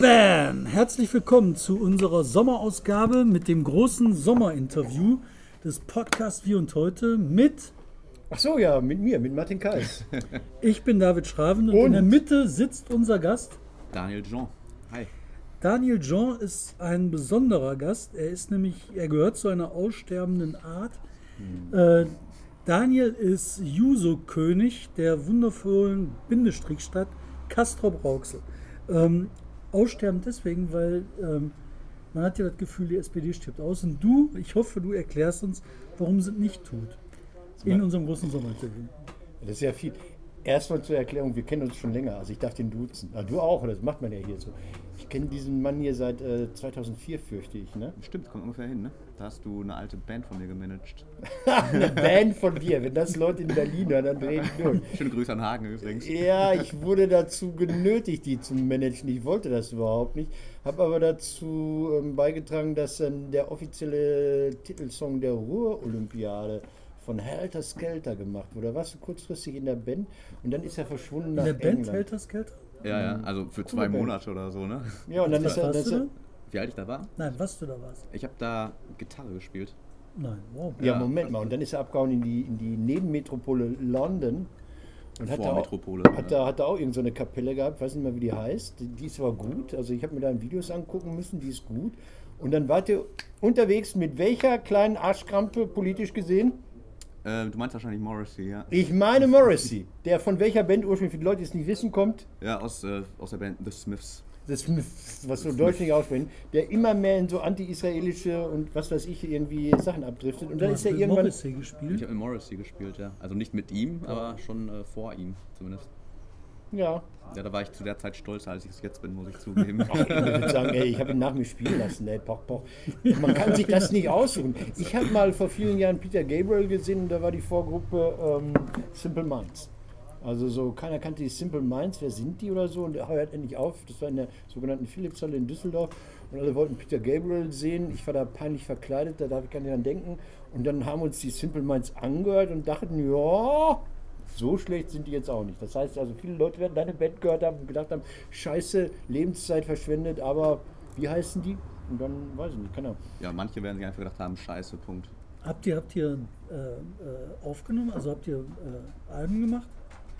Bam! Herzlich willkommen zu unserer Sommerausgabe mit dem großen Sommerinterview des Podcasts Wie und Heute mit. Ach so, ja, mit mir, mit Martin Kais. ich bin David Schraven und, und, in der Mitte sitzt unser Gast. Daniel Jean. Hi. Daniel Jean ist ein besonderer Gast. Er ist nämlich, er gehört zu einer aussterbenden Art. Hm. Äh, Daniel ist Juso-König der wundervollen Bindestrichstadt Castrop-Rauxel. Ähm, aussterben deswegen, weil ähm, man hat ja das Gefühl, die SPD stirbt aus. Und du, ich hoffe, du erklärst uns, warum es nicht tut. In unserem großen Sommerinterview. Das ist ja viel. Erstmal zur Erklärung, wir kennen uns schon länger. Also ich darf den duzen. Ah, du auch, das macht man ja hier so. Ich kenne diesen Mann hier seit äh, 2004, fürchte ich. Ne? Stimmt, kommt ungefähr hin. Ne? Da hast du eine alte Band von mir gemanagt. eine Band von dir, wenn das Leute in Berlin hören, dann drehen ich durch. Schöne Grüße an Hagen übrigens. Ja, ich wurde dazu genötigt, die zu managen. Ich wollte das überhaupt nicht. Habe aber dazu ähm, beigetragen, dass dann der offizielle Titelsong der Ruhr-Olympiade von Helter Skelter gemacht wurde. Da warst du kurzfristig in der Band und dann ist er verschwunden nach In der England. Band Helter Skelter? Ja, ja, also für zwei Band. Monate oder so, ne? Ja, und dann ist er, ist er, Wie alt ich da war? Nein, was du da warst. Ich habe da Gitarre gespielt. Nein, wow. Ja, Moment mal. Und dann ist er abgehauen in die, in die Nebenmetropole London. Und hat da, auch, hat, da, hat da auch irgendeine so Kapelle gehabt, weiß nicht mehr, wie die heißt. Die, die ist aber gut. Also ich habe mir da Videos angucken müssen, die ist gut. Und dann wart ihr unterwegs mit welcher kleinen Arschkrampe politisch gesehen? Äh, du meinst wahrscheinlich Morrissey, ja. Ich meine Morrissey, der von welcher Band ursprünglich, für die Leute, die es nicht wissen, kommt. Ja, aus, äh, aus der Band The Smiths. Smiths, was so Deutsch nicht aussprechen, der immer mehr in so anti-israelische und was weiß ich irgendwie Sachen abdriftet. Und dann ist er irgendwann. Morrissey gespielt? Ich habe mit Morrissey gespielt, ja. Also nicht mit ihm, aber schon äh, vor ihm zumindest. Ja. Ja, da war ich zu der Zeit stolzer, als ich es jetzt bin, muss ich zugeben. Ach, ich würde sagen, ey, ich habe ihn nach mir spielen lassen, ey, poch, poch. Man kann sich das nicht aussuchen. Ich habe mal vor vielen Jahren Peter Gabriel gesehen, da war die Vorgruppe ähm, Simple Minds. Also so, keiner kannte die Simple Minds, wer sind die oder so, und er hört endlich auf. Das war in der sogenannten Philipshalle in Düsseldorf. Und alle wollten Peter Gabriel sehen. Ich war da peinlich verkleidet, da darf ich gar nicht dran denken. Und dann haben uns die Simple Minds angehört und dachten, ja, so schlecht sind die jetzt auch nicht. Das heißt also, viele Leute werden deine Band gehört haben und gedacht haben, scheiße, Lebenszeit verschwendet, aber wie heißen die? Und dann weiß ich nicht, keine Ahnung. Ja, manche werden sich einfach gedacht haben, scheiße, Punkt. Habt ihr, habt ihr äh, äh aufgenommen, also habt ihr äh, Alben gemacht?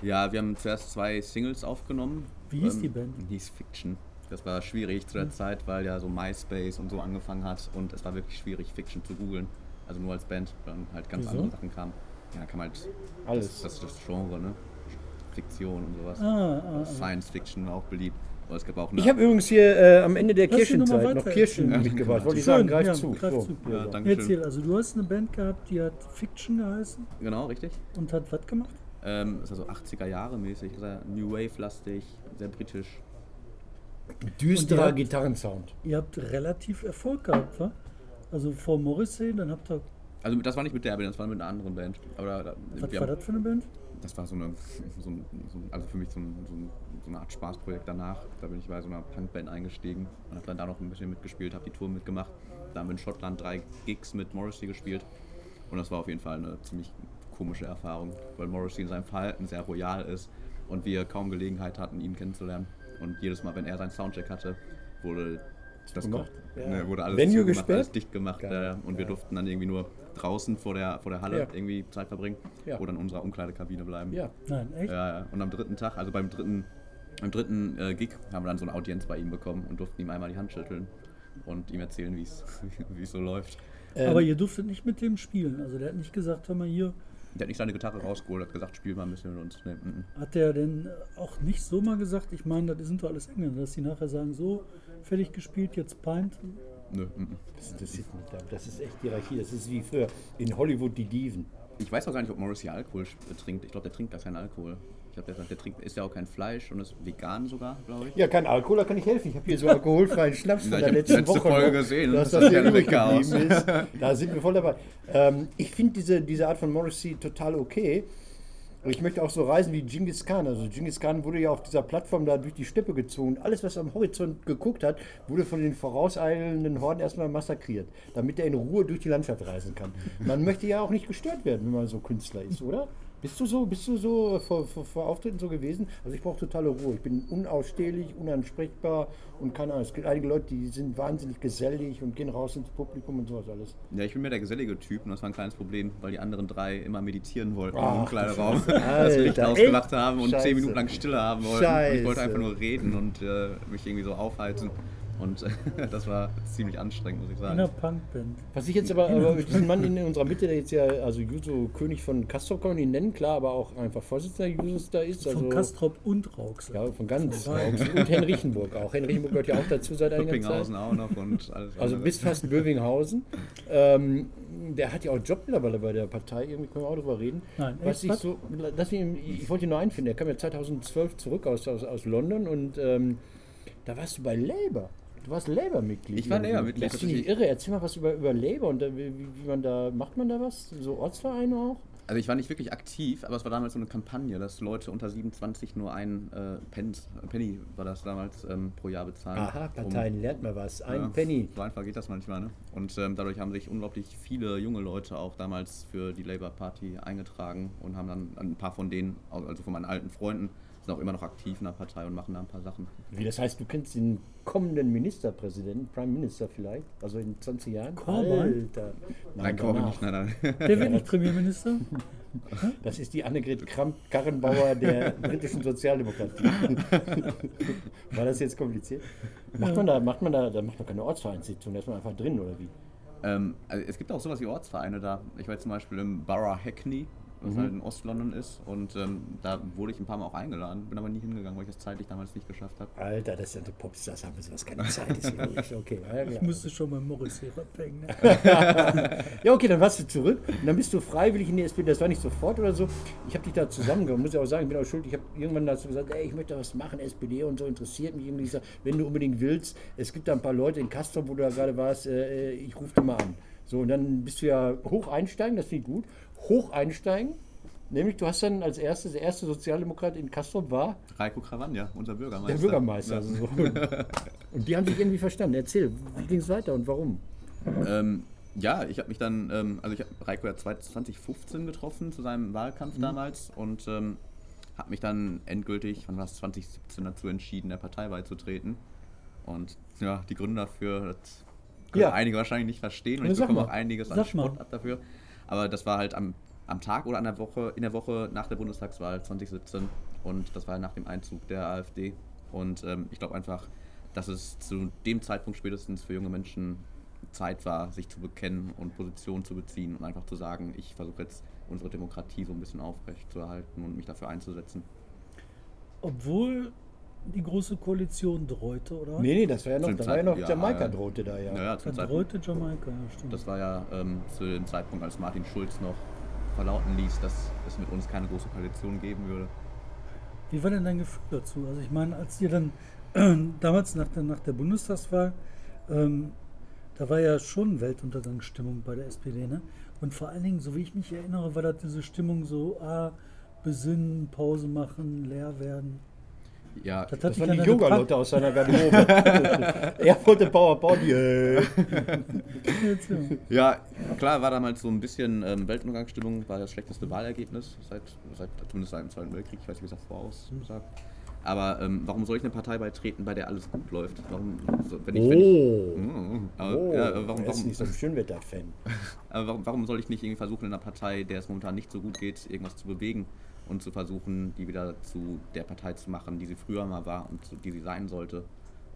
Ja, wir haben zuerst zwei Singles aufgenommen. Wie hieß ähm, die Band? Hieß Fiction. Das war schwierig zu der mhm. Zeit, weil ja so MySpace und so angefangen hat und es war wirklich schwierig, Fiction zu googeln. Also nur als Band, weil dann halt ganz Wieso? andere Sachen kamen. Ja, kann man halt. Alles. Das, das ist das Genre, ne? Fiktion und sowas. Ah, ah, ah. Science Fiction war auch beliebt. Aber es gab auch ich habe übrigens hier äh, am Ende der Kirchenzeit noch Kirschen ja, mitgebracht. Wollte ich sagen, greif ja, zu. Greif so. zu. Ja, danke Erzähl, also du hast eine Band gehabt, die hat Fiction geheißen. Genau, richtig. Und hat was gemacht? Ähm, ist also 80er Jahre mäßig, New Wave-lastig, sehr britisch. Düsterer Gitarrensound. Ihr habt relativ Erfolg gehabt, wa? Also vor Morrissey, dann habt ihr also das war nicht mit der Band, das war mit einer anderen Band. Aber da, Was war haben, das für eine Band? Das war so eine, so, so, also für mich so, ein, so, eine Art Spaßprojekt danach. Da bin ich bei so einer Punkband eingestiegen und habe dann da noch ein bisschen mitgespielt, habe die Tour mitgemacht. Da haben wir in Schottland drei Gigs mit Morrissey gespielt. Und das war auf jeden Fall eine ziemlich komische Erfahrung, weil Morrissey in seinem Verhalten sehr royal ist und wir kaum Gelegenheit hatten, ihn kennenzulernen. Und jedes Mal, wenn er seinen Soundcheck hatte, wurde das gemacht. Ja. Ne, wurde alles, Venue gesperrt? alles dicht gemacht äh, und wir durften dann irgendwie nur draußen vor der, vor der Halle ja. irgendwie Zeit verbringen ja. oder in unserer Umkleidekabine bleiben. Ja. Nein, echt? Ja, und am dritten Tag, also beim dritten, am dritten äh, Gig, haben wir dann so eine Audienz bei ihm bekommen und durften ihm einmal die Hand schütteln und ihm erzählen, wie es so läuft. Ähm, Aber ihr durftet nicht mit dem spielen. Also der hat nicht gesagt, hör mal hier, der hat nicht seine Gitarre rausgeholt, hat gesagt, spiel mal ein bisschen mit uns. Nee, m -m. Hat der denn auch nicht so mal gesagt, ich meine, das sind doch alles Engländer, dass die nachher sagen, so, fertig gespielt, jetzt Pint? Nö. M das interessiert mich. Das ist echt Hierarchie. Das ist wie früher in Hollywood die Diven. Ich weiß auch gar nicht, ob Morrissey Alkohol trinkt. Ich glaube, der trinkt gar keinen Alkohol. Ich glaube, der, der trinkt, isst ja auch kein Fleisch und ist vegan sogar, glaube ich. Ja, kein Alkohol, da kann ich helfen. Ich habe hier so alkoholfreien Schnaps von der letzten letzte Woche. Folge gesehen. Dass das hier übrig geblieben ist. Da sind wir voll dabei. Ähm, ich finde diese, diese Art von Morrissey total okay. Ich möchte auch so reisen wie Genghis Khan. Also Genghis Khan wurde ja auf dieser Plattform da durch die Steppe gezogen. Alles, was am Horizont geguckt hat, wurde von den vorauseilenden Horden erstmal massakriert, damit er in Ruhe durch die Landschaft reisen kann. Man möchte ja auch nicht gestört werden, wenn man so Künstler ist, oder? Bist du so, bist du so vor, vor, vor Auftritten so gewesen? Also ich brauche totale Ruhe. Ich bin unausstehlich, unansprechbar und keine Ahnung. Es gibt einige Leute, die sind wahnsinnig gesellig und gehen raus ins Publikum und sowas alles. Ja, ich bin mehr der gesellige Typ und das war ein kleines Problem, weil die anderen drei immer meditieren wollten Ach, im kleinen Raum. Alter, das Licht echt? ausgemacht haben und Scheiße. zehn Minuten lang Stille haben wollten. Und ich wollte einfach nur reden und äh, mich irgendwie so aufhalten. Und das war ziemlich anstrengend, muss ich In einer sagen. Punkband. Was ich jetzt aber, aber diesen Mann in unserer Mitte, der jetzt ja, also Juso König von Castrop kann man ihn nennen, klar, aber auch einfach Vorsitzender Jusos da ist. Also, Von Kastrop und Rauxel. Ja, von ganz. Beiden. Und Henrichenburg auch. Henrichenburg gehört ja auch dazu seit einiger Zeit. Auch noch und alles Also bis fast Bövinghausen. Ähm, der hat ja auch einen Job mittlerweile bei der Partei, irgendwie können wir auch drüber reden. Nein, Was ich was? so, lass mich, ich wollte ihn nur einfinden, er kam ja 2012 zurück aus, aus, aus London und ähm, da warst du bei Labour. Du warst Labour-Mitglied. Ich war. Labour-Mitglied, Das finde ich irre. Erzähl mal was über, über Labour und äh, wie, wie man da, macht man da was? So Ortsvereine auch? Also ich war nicht wirklich aktiv, aber es war damals so eine Kampagne, dass Leute unter 27 nur einen äh, Pence, Penny war das damals ähm, pro Jahr bezahlen. Aha, um- Parteien, lernt mal was. Ein Ja, Penny. So einfach geht das manchmal, ne? Und ähm, dadurch haben sich unglaublich viele junge Leute auch damals für die Labour Party eingetragen und haben dann ein paar von denen, also von meinen alten Freunden, sind auch immer noch aktiv in der Partei und machen da ein paar Sachen. Wie das heißt, du kennst den kommenden Ministerpräsidenten, Prime Minister vielleicht, also in 20 Jahren? Corbyn? Alter. Nein, danach. nicht, nein, nein. Der wird nicht Premierminister? Das ist die Annegret Kramp-Karrenbauer der britischen Sozialdemokratie. War das jetzt kompliziert? Macht man da, macht man da, da macht man keine Ortsvereinssitzung, da ist man einfach drin oder wie? Ähm, also es gibt auch sowas wie Ortsvereine da. Ich war jetzt zum Beispiel im Borough Hackney, was halt in Ostlondon ist. Und ähm, da wurde ich ein paar Mal auch eingeladen, bin aber nie hingegangen, weil ich das zeitlich damals nicht geschafft habe. Alter, das sind die Popstars, haben wir sowas keine Zeit. Ist. Okay, ja, Ich musste schon mal Morris hier abhängen. Ne? ja, okay, dann warst du zurück und dann bist du freiwillig in die SPD. Das war nicht sofort oder so. Ich habe dich da zusammengenommen, muss ich auch sagen, ich bin auch schuld. Ich habe irgendwann dazu gesagt, ey, ich möchte was machen, SPD und so interessiert mich irgendwie. Ich sag, wenn du unbedingt willst, es gibt da ein paar Leute in Castro, wo du da gerade warst, äh, ich rufe dich mal an. So, und dann bist du ja hoch einsteigen, das finde ich gut. Hoch einsteigen, nämlich du hast dann als erstes, der erste Sozialdemokrat in Castro war Reiko Cravagna, unser Bürgermeister. der Bürgermeister. Ja. Also so. Und die haben sich irgendwie verstanden. Erzähl, wie ging es weiter und warum? Ähm, ja, ich habe mich dann, ähm, also ich habe Reiko ja 2015 getroffen zu seinem Wahlkampf damals und ähm, habe mich dann endgültig, wann war es, 2017 dazu entschieden, der Partei beizutreten. Und ja, die Gründe dafür, das können Ja. einige wahrscheinlich nicht verstehen und Ja, ich bekomme mal. auch einiges an. Spott ab dafür. Aber das war halt am, am Tag oder an der Woche, in der Woche nach der Bundestagswahl 2017 und das war nach dem Einzug der AfD. Und ähm, ich glaube einfach, dass es zu dem Zeitpunkt spätestens für junge Menschen Zeit war, sich zu bekennen und Position zu beziehen und einfach zu sagen, ich versuche jetzt unsere Demokratie so ein bisschen aufrecht zu erhalten und mich dafür einzusetzen. Obwohl die große Koalition drohte, oder? Nee, nee, das war ja noch, da war ja noch ja, Jamaika ja. drohte da ja. Ja, ja, Da drohte Jamaika, ja, stimmt. Das war ja ähm, zu dem Zeitpunkt, als Martin Schulz noch verlauten ließ, dass es mit uns keine große Koalition geben würde. Wie war denn dein Gefühl dazu? Also ich meine, als ihr dann damals nach der, nach der Bundestagswahl, ähm, da war ja schon Weltuntergangsstimmung bei der SPD, ne? Und vor allen Dingen, so wie ich mich erinnere, war das diese Stimmung so, ah, besinnen, Pause machen, leer werden. Ja, Das, Das waren die Yoga-Leute aus seiner Garderobe. er wollte Power Body. Äh. Ja, klar war damals so ein bisschen ähm, Weltuntergangsstimmung, war das schlechteste Wahlergebnis seit, seit zumindest seit dem Zweiten Weltkrieg, ich weiß nicht, wie es davor aussah. Aber ähm, warum soll ich eine Partei beitreten, bei der alles gut läuft? Warum, wenn ich, wenn ich, Oh. Mm, aber, Oh, ja, warum, er ist warum, nicht so ein Schönwetter-Fan. aber warum, warum soll ich nicht irgendwie versuchen, in einer Partei, der es momentan nicht so gut geht, irgendwas zu bewegen und zu versuchen, die wieder zu der Partei zu machen, die sie früher mal war und zu, die sie sein sollte?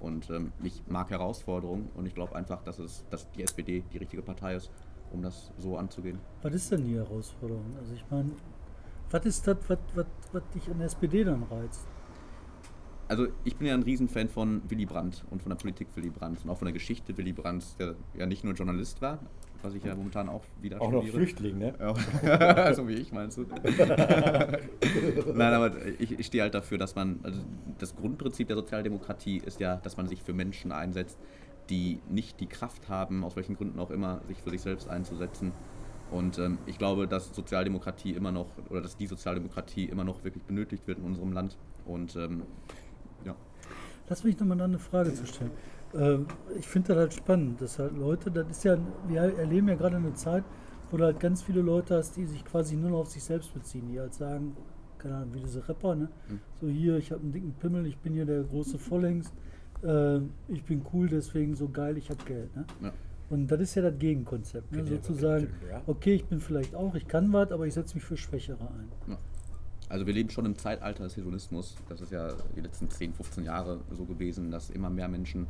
Und ähm, ich mag Herausforderungen und ich glaube einfach, dass, es, dass die SPD die richtige Partei ist, um das so anzugehen. Was ist denn die Herausforderung? Also ich meine, was ist das, was, was, was dich an der SPD dann reizt? Also ich bin ja ein Riesenfan von Willy Brandt und von der Politik Willy Brandt und auch von der Geschichte Willy Brandt, der ja nicht nur Journalist war, was ich ja momentan auch wieder Auch noch studiere. Flüchtling, ne? Ja, so wie ich meinst du. Nein, aber ich, ich stehe halt dafür, dass man, also das Grundprinzip der Sozialdemokratie ist ja, dass man sich für Menschen einsetzt, die nicht die Kraft haben, aus welchen Gründen auch immer, sich für sich selbst einzusetzen. Und ähm, ich glaube, dass Sozialdemokratie immer noch, oder dass die Sozialdemokratie immer noch wirklich benötigt wird in unserem Land. Und ähm, ja. Lass mich nochmal eine Frage zu stellen. Ähm, ich finde das halt spannend, dass halt Leute, das ist ja, wir erleben ja gerade eine Zeit, wo du halt ganz viele Leute hast, die sich quasi nur noch auf sich selbst beziehen, die halt sagen, keine Ahnung, wie diese Rapper, ne? Hm. So hier, ich habe einen dicken Pimmel, ich bin hier der große Vollhengst, äh, ich bin cool, deswegen so geil, ich habe Geld, ne? Ja. Und das ist ja das Gegenkonzept, ne? Sozusagen, okay, ich bin vielleicht auch, ich kann was, aber ich setze mich für Schwächere ein. Ja. Also wir leben schon im Zeitalter des Hedonismus. Das ist ja die letzten 10, 15 Jahre so gewesen, dass immer mehr Menschen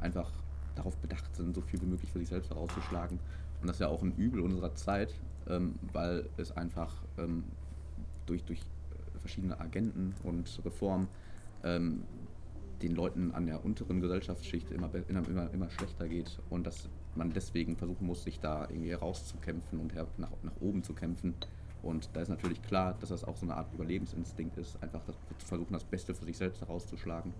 einfach darauf bedacht sind, so viel wie möglich für sich selbst herauszuschlagen. Und das ist ja auch ein Übel unserer Zeit, ähm, weil es einfach ähm, durch, durch verschiedene Agenten und Reformen ähm, den Leuten an der unteren Gesellschaftsschicht immer, immer, immer schlechter geht und dass man deswegen versuchen muss, sich da irgendwie herauszukämpfen und her, nach, nach oben zu kämpfen. Und da ist natürlich klar, dass das auch so eine Art Überlebensinstinkt ist, einfach das, zu versuchen, das Beste für sich selbst herauszuschlagen.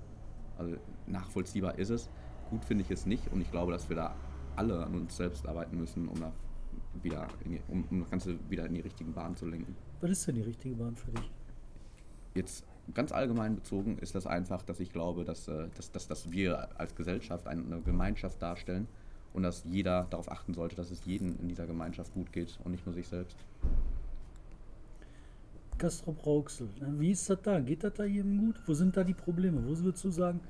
Also nachvollziehbar ist es, gut finde ich es nicht und ich glaube, dass wir da alle an uns selbst arbeiten müssen, um, da wieder die, um, um das Ganze wieder in die richtigen Bahnen zu lenken. Was ist denn die richtige Bahn für dich? Jetzt ganz allgemein bezogen ist das einfach, dass ich glaube, dass, äh, dass, dass, dass wir als Gesellschaft eine Gemeinschaft darstellen und dass jeder darauf achten sollte, dass es jedem in dieser Gemeinschaft gut geht und nicht nur sich selbst. Castrop Rauxel, wie ist das da? Geht das da jedem gut? Wo sind da die Probleme? Wo würdest du sagen,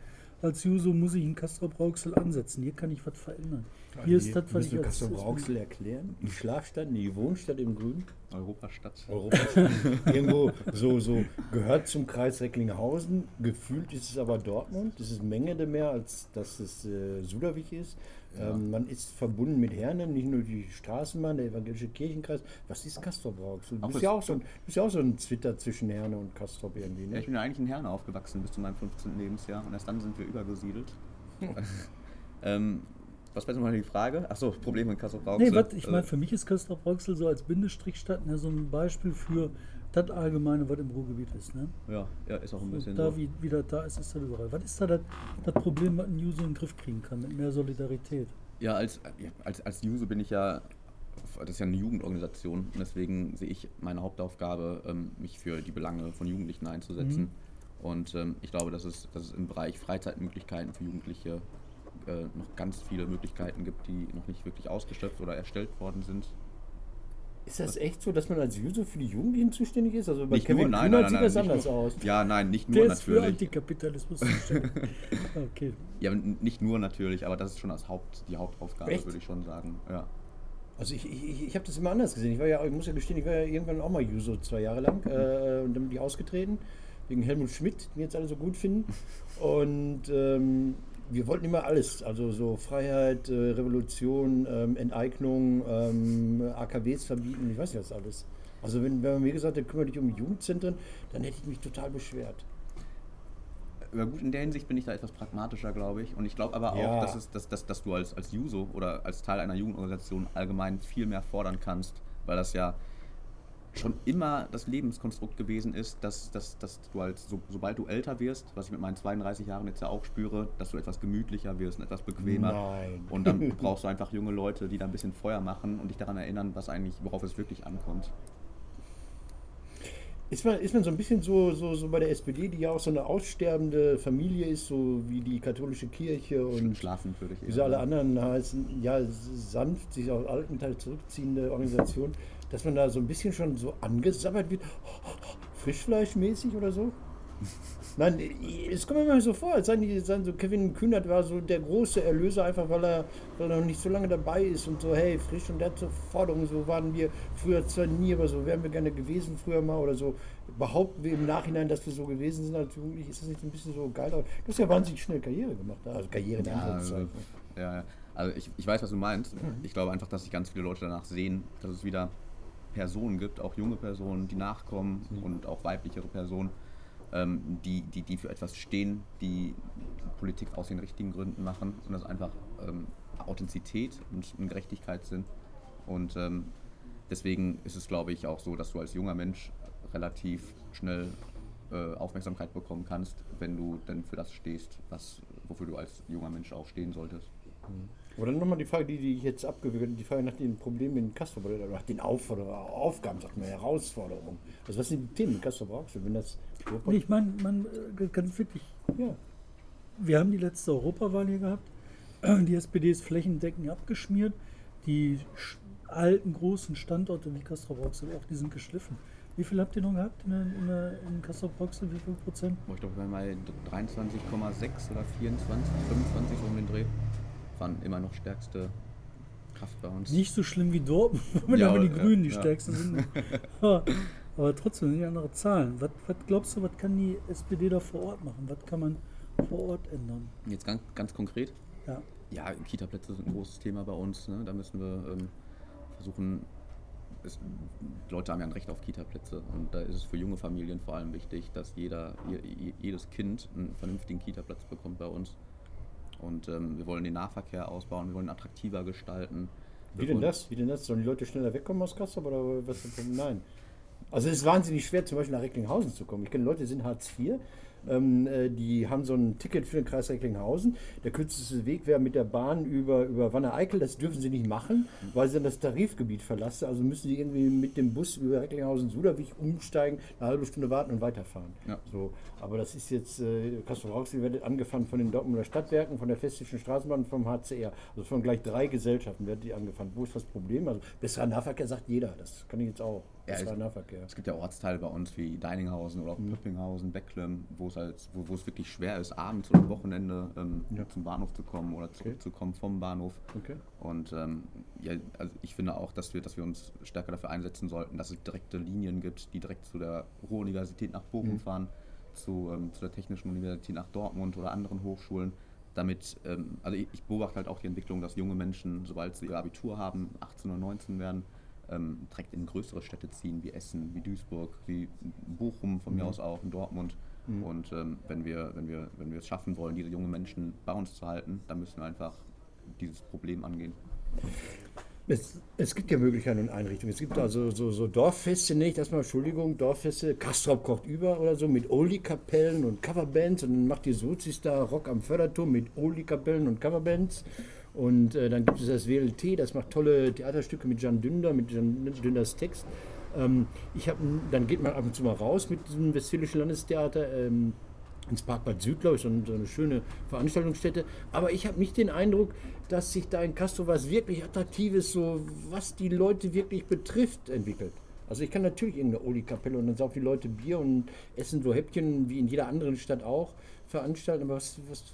als Juso muss ich in Castrop Rauxel ansetzen? Hier kann ich was verändern. Hier ist das, was ich als Castro Rauxel erklären? Die Schlafstadt, die Wohnstadt im Grün? Europastadt. Europastadt. Irgendwo so, so gehört zum Kreis Recklinghausen. Gefühlt ist es aber Dortmund. Es ist Menge mehr, als dass es äh, Sudowig ist. Ähm, man ist verbunden mit Herne, nicht nur die Straßenbahn, der evangelische Kirchenkreis. Was ist Castrop Rauxel? Du Auch bist ja auch so ein, bist ja auch so ein Zwitter zwischen Herne und Castrop irgendwie. Ja, Ne? ich bin ja eigentlich in Herne aufgewachsen bis zu meinem 15. Lebensjahr und erst dann sind wir übergesiedelt. ähm, was war jetzt nochmal die Frage? Achso, Probleme in kassel Nee, was, ich meine, für mich ist Castrop Rauxel so als Bindestrichstadt ne, so ein Beispiel für das Allgemeine, was im Ruhrgebiet ist. Ne? ja, ja, ist auch ein bisschen Und da, so. wie, wie das da ist, ist das überall. Was ist da das, das Problem, was ein Juso in den Griff kriegen kann, mit mehr Solidarität? Ja, als, als, als User bin ich ja, das ist ja eine Jugendorganisation und deswegen sehe ich meine Hauptaufgabe, ähm, mich für die Belange von Jugendlichen einzusetzen. Und ähm, ich glaube, dass es, dass es im Bereich Freizeitmöglichkeiten für Jugendliche äh, noch ganz viele Möglichkeiten gibt, die noch nicht wirklich ausgeschöpft oder erstellt worden sind. Ist das echt so, dass man als User für die Jugendlichen zuständig ist? Also bei Nicht Kevin nur, nein, Kühnert nein, sieht nein, das anders nur, aus. Ja, nein, nicht nur Der ist für natürlich. Antikapitalismus zuständig. okay. Ja, nicht nur natürlich, aber das ist schon das Haupt, die Hauptaufgabe, Echt? würde ich schon sagen. Ja. Also ich, ich, ich- ich habe das immer anders gesehen. Ich war ja, ich muss ja gestehen, ich war ja irgendwann auch mal Juso zwei Jahre lang äh, und dann bin ich ausgetreten wegen Helmut Schmidt, den jetzt alle so gut finden. Und ähm, wir wollten immer alles, also so Freiheit, äh, Revolution, ähm, Enteignung, ähm, AKWs verbieten, ich weiß nicht was alles. Also wenn, wenn man mir gesagt hätte, kümmere dich um Jugendzentren, dann hätte ich mich total beschwert. Aber gut, in der Hinsicht bin ich da etwas pragmatischer, glaube ich. Und ich glaube aber auch, Ja. dass, es, dass, dass, dass du als, als Juso oder als Teil einer Jugendorganisation allgemein viel mehr fordern kannst, weil das ja schon immer das Lebenskonstrukt gewesen ist, dass, dass, dass du als, so, sobald du älter wirst, was ich mit meinen 32 Jahren jetzt ja auch spüre, dass du etwas gemütlicher wirst und etwas bequemer. Nein. Und dann brauchst du einfach junge Leute, die da ein bisschen Feuer machen und dich daran erinnern, was eigentlich, worauf es wirklich ankommt. Ist man, ist man so ein bisschen so, so, so bei der SPD, die ja auch so eine aussterbende Familie ist, so wie die katholische Kirche und Schlafen würde ich wie sie alle anderen heißen, ja, sanft sich aus alten Teil zurückziehende Organisation, dass man da so ein bisschen schon so angesammelt wird, frischfleischmäßig oder so? Nein, es kommt mir immer so vor, als seien die, seien so Kevin Kühnert war so der große Erlöser, einfach weil er, weil er noch nicht so lange dabei ist und so, hey, frisch und der hat so Forderungen, so waren wir früher zwar nie, aber so wären wir gerne gewesen früher mal oder so. Behaupten wir im Nachhinein, dass wir so gewesen sind als Jugendliche, ist das nicht ein bisschen so geil? Du hast ja wahnsinnig schnell Karriere gemacht, also Karriere in Ja, Anführungszeichen. ja, ja. also ich, ich weiß, was du meinst. Ich glaube einfach, dass sich ganz viele Leute danach sehen, dass es wieder Personen gibt, auch junge Personen, die nachkommen und auch weiblichere Personen, ähm, die, die, die für etwas stehen, die Politik aus den richtigen Gründen machen und das einfach ähm, Authentizität und, Gerechtigkeit sind. Und ähm, deswegen ist es, glaube ich, auch so, dass du als junger Mensch relativ schnell äh, Aufmerksamkeit bekommen kannst, wenn du denn für das stehst, was, wofür du als junger Mensch auch stehen solltest. Aber dann nochmal die Frage, die, die ich jetzt abgewürgt habe, die Frage nach den Problemen in Castro, oder nach den Aufforderungen, Aufgaben, sagt man, Herausforderungen. Also was sind die Themen Rauxel, wenn das Nee, ich meine, man, äh, ganz wirklich, ja. wir haben die letzte Europawahl hier gehabt. Die SPD ist flächendeckend abgeschmiert. Die alten großen Standorte wie Castrop Rauxel auch, die sind geschliffen. Wie viel habt ihr noch gehabt in, in, in Castrop Rauxel? Wie viel Prozent? Ich glaube, wir waren mal 23,6 oder 24, 25 so um den Dreh. Waren immer noch stärkste Kraft bei uns. Nicht so schlimm wie Dortmund, wo Ja, aber die ja, Grünen die ja. stärksten sind. aber, trotzdem sind die andere Zahlen. Was, was glaubst du, was kann die SPD da vor Ort machen? Was kann man vor Ort ändern? Jetzt ganz, ganz konkret. Ja. Ja, Kita-Plätze sind ein großes Thema bei uns. Ne? Da müssen wir ähm, versuchen, es, Leute haben ja ein Recht auf Kita-Plätze und da ist es für junge Familien vor allem wichtig, dass jeder, je- je- jedes Kind einen vernünftigen Kita-Platz bekommt bei uns. Und ähm, wir wollen den Nahverkehr ausbauen, wir wollen ihn attraktiver gestalten. Wie Wir denn das? Wie denn das? Sollen die Leute schneller wegkommen aus Kassel oder was? Nein. Also es ist wahnsinnig schwer, zum Beispiel nach Recklinghausen zu kommen. Ich kenne Leute, die sind Hartz IV, ähm, äh, die haben so ein Ticket für den Kreis Recklinghausen. Der kürzeste Weg wäre mit der Bahn über, über Wanne-Eickel. Das dürfen sie nicht machen, weil sie dann das Tarifgebiet verlassen. Also müssen sie irgendwie mit dem Bus über Recklinghausen-Suderwig umsteigen, eine halbe Stunde warten und weiterfahren. Ja. So, aber das ist jetzt, äh, Kassel Rauxel wird angefangen von den Dortmunder Stadtwerken, von der Festischen Straßenbahn und vom HCR. Also von gleich drei Gesellschaften wird die angefangen. Wo ist das Problem? Also besserer Nahverkehr sagt jeder, das kann ich jetzt auch. Ja, es- Nahverkehr. Es gibt ja Ortsteile bei uns wie Deininghausen oder auch Mhm. Püpplingshausen, Becklem, wo es halt, wo, wo es wirklich schwer ist, abends oder am Wochenende ähm, Ja. zum Bahnhof zu kommen oder zurückzukommen vom Bahnhof. Okay. Und ähm, ja, also ich finde auch, dass wir, dass wir uns stärker dafür einsetzen sollten, dass es direkte Linien gibt, die direkt zu der Ruhr-Universität nach Bochum Mhm. fahren, zu, ähm, zu der Technischen Universität nach Dortmund oder anderen Hochschulen. Damit, ähm, also ich, ich beobachte halt auch die Entwicklung, dass junge Menschen, sobald sie ihr Abitur haben, 18 oder 19 werden, ähm, direkt in größere Städte ziehen, wie Essen, wie Duisburg, wie Bochum von mir Mhm. aus auch, in Dortmund. Und ähm, wenn, wir, wenn, wir, wenn wir es schaffen wollen, diese jungen Menschen bei uns zu halten, dann müssen wir einfach dieses Problem angehen. Es, es gibt ja Möglichkeiten und Einrichtungen. Es gibt also so, so Dorffeste, nicht, erstmal Entschuldigung, Dorffeste, Kastrop kocht über oder so mit Oldie-Kapellen und Coverbands und dann macht die Sozis da Rock am Förderturm mit Oldie-Kapellen und Coverbands. Und äh, dann gibt es das WLT, das macht tolle Theaterstücke mit Jan Dünder, mit Jan Dünders Text. Ähm, ich hab, dann geht man ab und zu mal raus mit diesem Westfälischen Landestheater. Ähm, ins Parkbad ist so eine, so eine schöne Veranstaltungsstätte. Aber ich habe nicht den Eindruck, dass sich da in Castro was wirklich Attraktives, so was die Leute wirklich betrifft, entwickelt. Also ich kann natürlich irgendeine Oli-Kapelle und dann saufen die Leute Bier und essen so Häppchen wie in jeder anderen Stadt auch veranstalten. Aber was, was,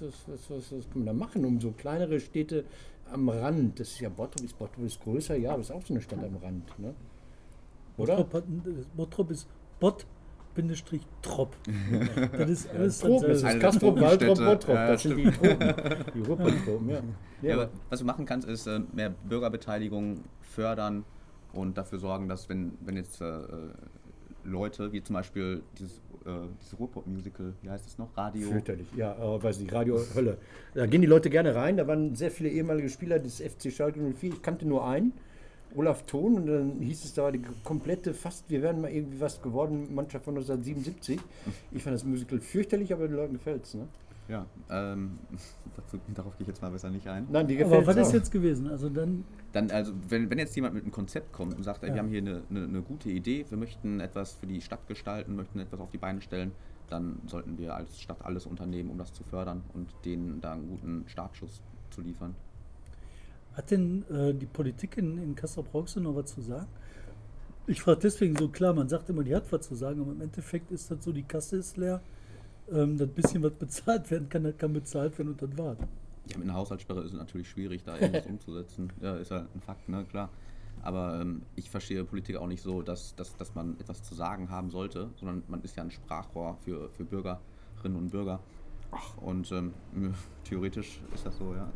was, was kann man da machen, um so kleinere Städte am Rand? Das ist ja Bottrop, ist Bottrop ist größer, ja, aber ist auch so eine Stadt am Rand. Ne? Oder? Bottrop, hat, Bottrop ist Bot. Bindestrich Trop. Das ist alles Tropen, das ist Kastrop, Waltrop. Bottrop, Ja, das sind die Tropen. Die Ruhrpott-Tropen, ja. Ja, aber was du machen kannst, ist äh, mehr Bürgerbeteiligung fördern und dafür sorgen, dass wenn, wenn jetzt äh, äh, Leute, wie zum Beispiel dieses, äh, dieses Ruhrpop-Musical, wie heißt es noch? Radio. Fürchterlich, ja, aber weiß nicht, Radio Hölle. Da gehen die Leute gerne rein, da waren sehr viele ehemalige Spieler des FC Schalke 04, ich kannte nur einen, Olaf Thon, und dann hieß es da die komplette, fast, wir wären mal irgendwie was geworden, Mannschaft von 1977. Ich fand das Musical fürchterlich, aber den Leuten gefällt es, ne? Ja, ähm, dazu, darauf gehe ich jetzt mal besser nicht ein. Nein, die Aber gefällt was ist jetzt gewesen? Also dann, Dann, also, wenn, wenn jetzt jemand mit einem Konzept kommt und sagt, ey, Ja. wir haben hier eine, eine, eine gute Idee, wir möchten etwas für die Stadt gestalten, möchten etwas auf die Beine stellen, dann sollten wir als Stadt alles unternehmen, um das zu fördern und denen da einen guten Startschuss zu liefern. Hat denn äh, die Politik in, in Kassel-Brauxel noch was zu sagen? Ich frage deswegen so klar, man sagt immer, die hat was zu sagen, aber im Endeffekt ist das so, die Kasse ist leer. Ähm, das bisschen, was bezahlt werden kann, das kann bezahlt werden und dann war's. Ja, mit einer Haushaltssperre ist es natürlich schwierig, da irgendwas umzusetzen. Ja, ist halt ein Fakt, ne, klar. Aber ähm, ich verstehe Politik auch nicht so, dass, dass, dass man etwas zu sagen haben sollte, sondern man ist ja ein Sprachrohr für, für Bürgerinnen und Bürger. Und ähm, theoretisch ist das so, ja.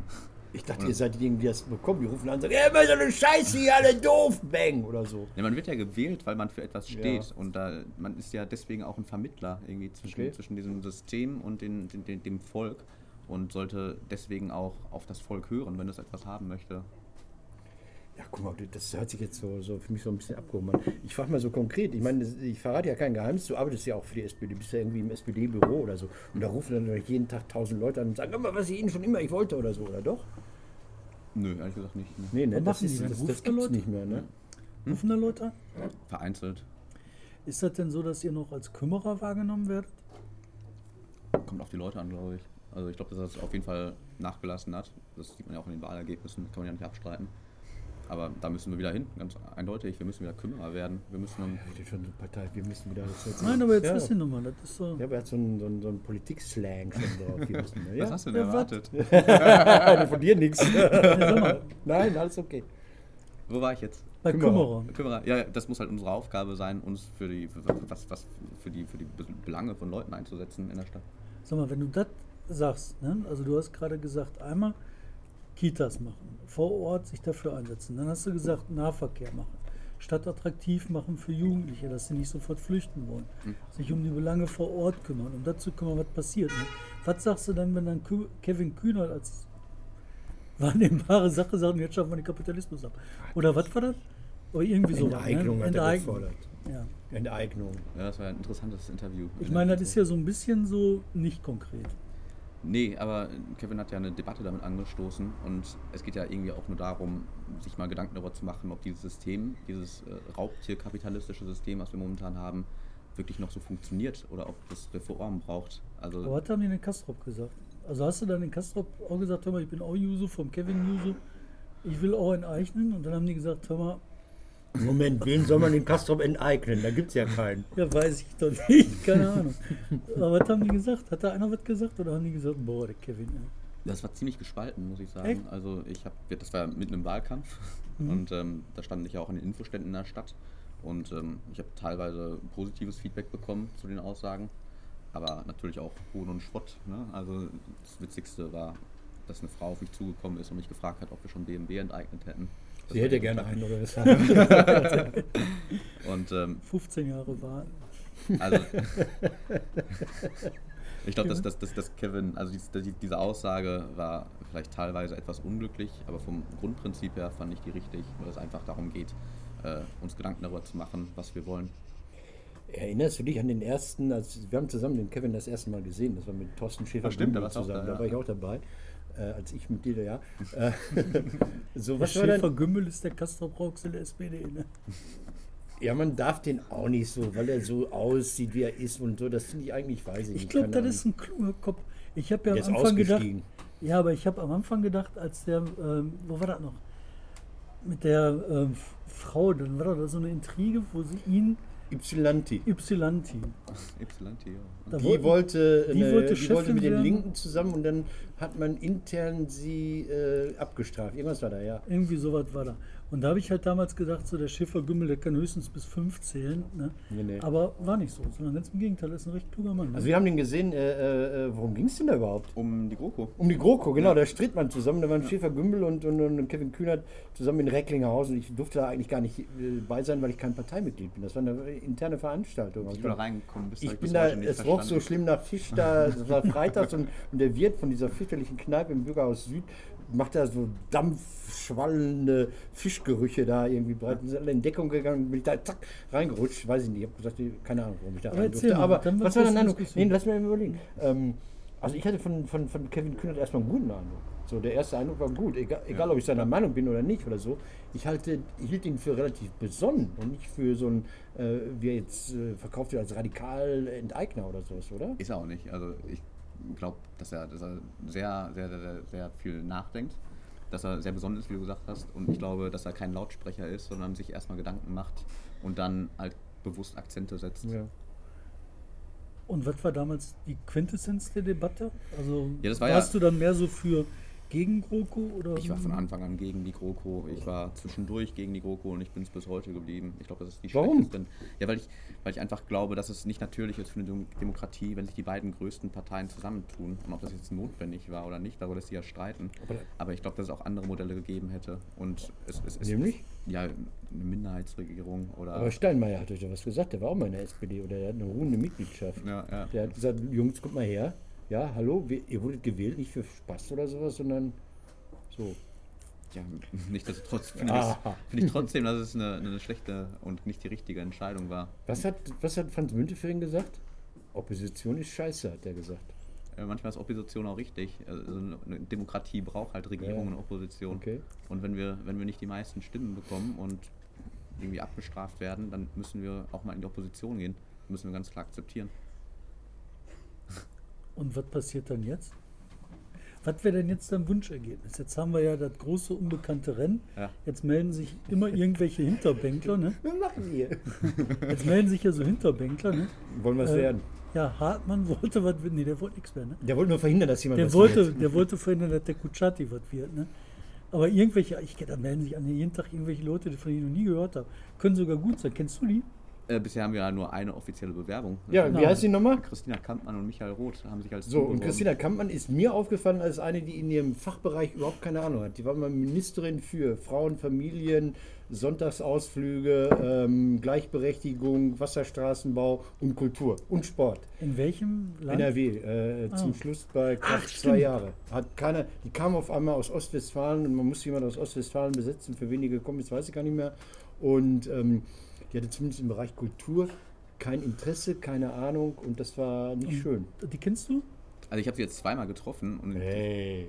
Ich dachte, ihr seid diejenigen, die das bekommen. Die rufen an und sagen, ja, immer so eine Scheiße hier, alle doof, bang, oder so. ja. Man wird ja gewählt, weil man für etwas Ja. steht. Und da, man ist ja deswegen auch ein Vermittler irgendwie zwischen, Okay. zwischen diesem System und den, den, den, dem Volk und sollte deswegen auch auf das Volk hören, wenn es etwas haben möchte. Ja, guck mal, das hört sich jetzt so, so für mich so ein bisschen abgehoben an. Ich frage mal so konkret, ich meine, das- ich verrate ja kein Geheimnis, du arbeitest ja auch für die SPD, du bist ja irgendwie im SPD-Büro oder so. Und da rufen dann jeden Tag tausend Leute an und sagen, immer, was ich ihnen schon immer ich wollte oder so, oder doch? Nö, ehrlich gesagt nicht. Ne. Nee, ne, das, ist, das, Rufen das da gibt's Leute? nicht mehr, ne? Rufen da Leute an? Vereinzelt. Ist das denn so, dass ihr noch als Kümmerer wahrgenommen werdet? Kommt auf die Leute an, glaube ich. Also ich glaube, dass das auf jeden Fall nachgelassen hat. Das sieht man ja auch in den Wahlergebnissen, kann man ja nicht abstreiten. Aber da müssen wir wieder hin, ganz eindeutig. Wir müssen wieder Kümmerer werden. Wir müssen dann Ja, schon so Partei, wir müssen wieder das Nein, aber jetzt ja. wissen wir nochmal, das ist so. Ja, aber er hat so einen, so einen, so einen Politik-Slang schon drauf. Müssen, ja. Was hast du denn Ja, erwartet? Von dir nichts. Ja, sag mal, Nein, alles okay. Wo war ich jetzt? bei Kümmerer. Kümmerer. Ja, das muss halt unsere Aufgabe sein, uns für die, für, was, was, für die, für die Belange von Leuten einzusetzen in der Stadt. Sag mal, wenn du das sagst, ne? also du hast gerade gesagt, einmal Kitas machen, vor Ort sich dafür einsetzen. Dann hast du gesagt, Nahverkehr machen, Stadt attraktiv machen für Jugendliche, dass sie nicht sofort flüchten wollen, sich um die Belange vor Ort kümmern, um dazu kümmern, was passiert. Ne? Was sagst du dann, wenn dann Kevin Kühnert als wahrnehmbare Sache sagt, jetzt schaffen wir den Kapitalismus ab? Oder was war das? Oder irgendwie so. Enteignung hat er gefordert. Ja. Enteignung. Ja, das war ein interessantes Interview. Ich meine, das ist ja so ein bisschen so nicht konkret. Nee, aber Kevin hat ja eine Debatte damit angestoßen und es geht ja irgendwie auch nur darum, sich mal Gedanken darüber zu machen, ob dieses System, dieses äh, raubtierkapitalistische System, was wir momentan haben, wirklich noch so funktioniert oder ob das Reformen braucht. Also Aber was haben die den Kastrop gesagt? Also hast du dann den Kastrop auch gesagt, hör mal, ich bin auch Juso vom Kevin Juso, ich will auch enteignen und dann haben die gesagt, hör mal, Moment, wen soll man den Kastrop enteignen? Da gibt es ja keinen. ja weiß ich doch nicht, keine Ahnung. Aber was haben die gesagt? Hat da einer was gesagt oder haben die gesagt, boah, der Kevin, ey. Das war ziemlich gespalten, muss ich sagen. Echt? Also ich habe, das war mitten im Wahlkampf Mhm. und ähm, da stand ich ja auch in den Infoständen in der Stadt und ähm, ich habe teilweise positives Feedback bekommen zu den Aussagen, aber natürlich auch Hohn und Spott. Ne? Also das Witzigste war, dass eine Frau auf mich zugekommen ist und mich gefragt hat, ob wir schon BMW enteignet hätten. Sie hätte gerne einen oder was? Und ähm, 15 Jahre warten. Also, ich glaube, dass, dass, dass, dass Kevin, also dies- die- diese Aussage war vielleicht teilweise etwas unglücklich, aber vom Grundprinzip her fand ich die richtig, weil es einfach darum geht, äh, uns Gedanken darüber zu machen, was wir wollen. Erinnerst du dich an den ersten, als wir haben zusammen den Kevin das erste Mal gesehen, das war mit Thorsten Schäfer Ah, stimmt, da zusammen, da, da, ja. war ich auch dabei, äh, als ich mit dir, ja. Äh, so, Der was war Schäfer denn? Gümbel ist der Kastrop Rauxel der SPD, ne? Ja, man darf den auch nicht so, weil er so aussieht, wie er ist und so, das finde ich eigentlich, weiß ich nicht. Ich glaube, das ist ein kluger Kopf. Ich habe ja Der am Anfang gedacht, ja, aber ich habe am Anfang gedacht, als der, ähm, wo war das noch? Mit der ähm, Frau, dann war da so eine Intrige, wo sie ihn Ypsilanti. Ypsilanti. Ypsilanti, ja. Die wollten- wollte, die eine, wollte die wollte mit den. Linken zusammen und dann hat man intern sie äh, abgestraft. Irgendwas war da, ja. Irgendwie sowas war da. Und da habe ich halt damals gedacht, so der Schäfergümmel, der kann höchstens bis fünf zählen. Ne? Nee, nee. Aber war nicht so, sondern ganz im Gegenteil, das ist ein recht kluger Mann. Ne? Also wir haben den gesehen, äh, äh, äh, worum ging es denn da überhaupt? Um die GroKo. Um die GroKo, genau, da stritt man zusammen. Da waren Schäfer Gümbel und, und, und Kevin Kühnert zusammen in Recklinghausen. Ich durfte da eigentlich gar nicht äh, bei sein, weil ich kein Parteimitglied bin. Das war eine interne Veranstaltung. Wie du da reingekommen bist, Ich bin da, es roch so schlimm nach Fisch da, das war freitags und, und der Wirt von dieser fürchterlichen Kneipe im Bürgerhaus Süd macht da so dampfschwallende Fischgerüche da irgendwie breit. Sind alle in Deckung gegangen, bin ich da zack reingerutscht, weiß ich nicht, ich habe gesagt, keine Ahnung, warum ich da rein durfte. Aber dann was war deine Eindruck? Nee, lass mir mal überlegen. Ähm, also ich hatte von, von, von Kevin Kühnert erstmal einen guten Eindruck. So, der erste Eindruck war gut, egal, egal ob ich seiner Meinung bin oder nicht oder so. Ich halte, ich hielt ihn für relativ besonnen und nicht für so ein, äh, wie er jetzt äh, verkauft wird als radikal Enteigner oder sowas, oder? Ist er auch nicht. Also ich glaube, dass er, dass er sehr, sehr, sehr, sehr, viel nachdenkt. Dass er sehr besonnen ist, wie du gesagt hast. Und ich glaube, dass er kein Lautsprecher ist, sondern sich erstmal Gedanken macht und dann halt bewusst Akzente setzt. Ja. Und was war damals die Quintessenz der Debatte? Also Ja, warst ja- du dann mehr so für gegen GroKo oder? Ich war von Anfang an gegen die GroKo. Ich war zwischendurch gegen die GroKo und ich bin es bis heute geblieben. Ich glaube, das ist die Warum? schlechteste. Ja, weil ich, weil ich einfach glaube, dass es nicht natürlich ist für eine Dem- Demokratie, wenn sich die beiden größten Parteien zusammentun. Und ob das jetzt notwendig war oder nicht, darüber lässt sich ja streiten. Aber- ich glaube, dass es auch andere Modelle gegeben hätte. Und es, es ist. Nämlich? Ja, eine Minderheitsregierung oder. Aber Steinmeier hat euch ja was gesagt, der war auch mal in der SPD oder der hat eine ruhende Mitgliedschaft. ja, ja. Der hat gesagt, Jungs, kommt mal her. Ja, hallo, ihr wurdet gewählt, nicht für Spaß oder sowas, sondern so. ja, nichtsdestotrotz finde Aha. find ich trotzdem, dass es eine, eine schlechte und nicht die richtige Entscheidung war. Was hat, was hat Franz Müntefering gesagt? Opposition ist scheiße, hat er gesagt. Äh, Manchmal ist Opposition auch richtig. Also eine eine Demokratie braucht halt Regierung Ja. und Opposition. Okay. Und wenn wir, wenn wir nicht die meisten Stimmen bekommen und irgendwie abgestraft werden, dann müssen wir auch mal in die Opposition gehen. Müssen wir ganz klar akzeptieren. Und was passiert dann jetzt? Was wäre denn jetzt dein Wunschergebnis? Jetzt haben wir ja das große unbekannte Rennen. Ja. Jetzt melden sich immer irgendwelche Hinterbänkler. Ne? Was machen wir? Jetzt melden sich ja so Hinterbänkler. Ne? Wollen wir es Äh, werden? Ja, Hartmann wollte was. Nee, der wollte nichts mehr. Ne? Der wollte nur verhindern, dass jemand Der was wollte, wird. der wollte verhindern, dass der Kutschaty was wird. Ne? Aber irgendwelche, ich da melden sich an jeden Tag irgendwelche Leute, die von denen ich noch nie gehört habe. Können sogar gut sein. Kennst du die? Äh, bisher haben wir ja nur eine offizielle Bewerbung. Ja, Genau. wie heißt die nochmal? Christina Kampmann und Michael Roth haben sich als So, und. Christina Kampmann ist mir aufgefallen als eine, die in ihrem Fachbereich überhaupt keine Ahnung hat. Die war mal Ministerin für Frauen, Familien, Sonntagsausflüge, ähm, Gleichberechtigung, Wasserstraßenbau und Kultur und Sport. In welchem Land? NRW, äh, zum Ah. Schluss bei Ach, knapp stimmt. zwei Jahre. Hat keiner, die kam auf einmal aus Ostwestfalen und man musste jemand aus Ostwestfalen besetzen. Für wen die gekommen ist, weiß ich gar nicht mehr. Und ähm, die hatte zumindest im Bereich Kultur kein Interesse, keine Ahnung und das war nicht schön. Die kennst du? Also ich habe sie jetzt zweimal getroffen und, Hey.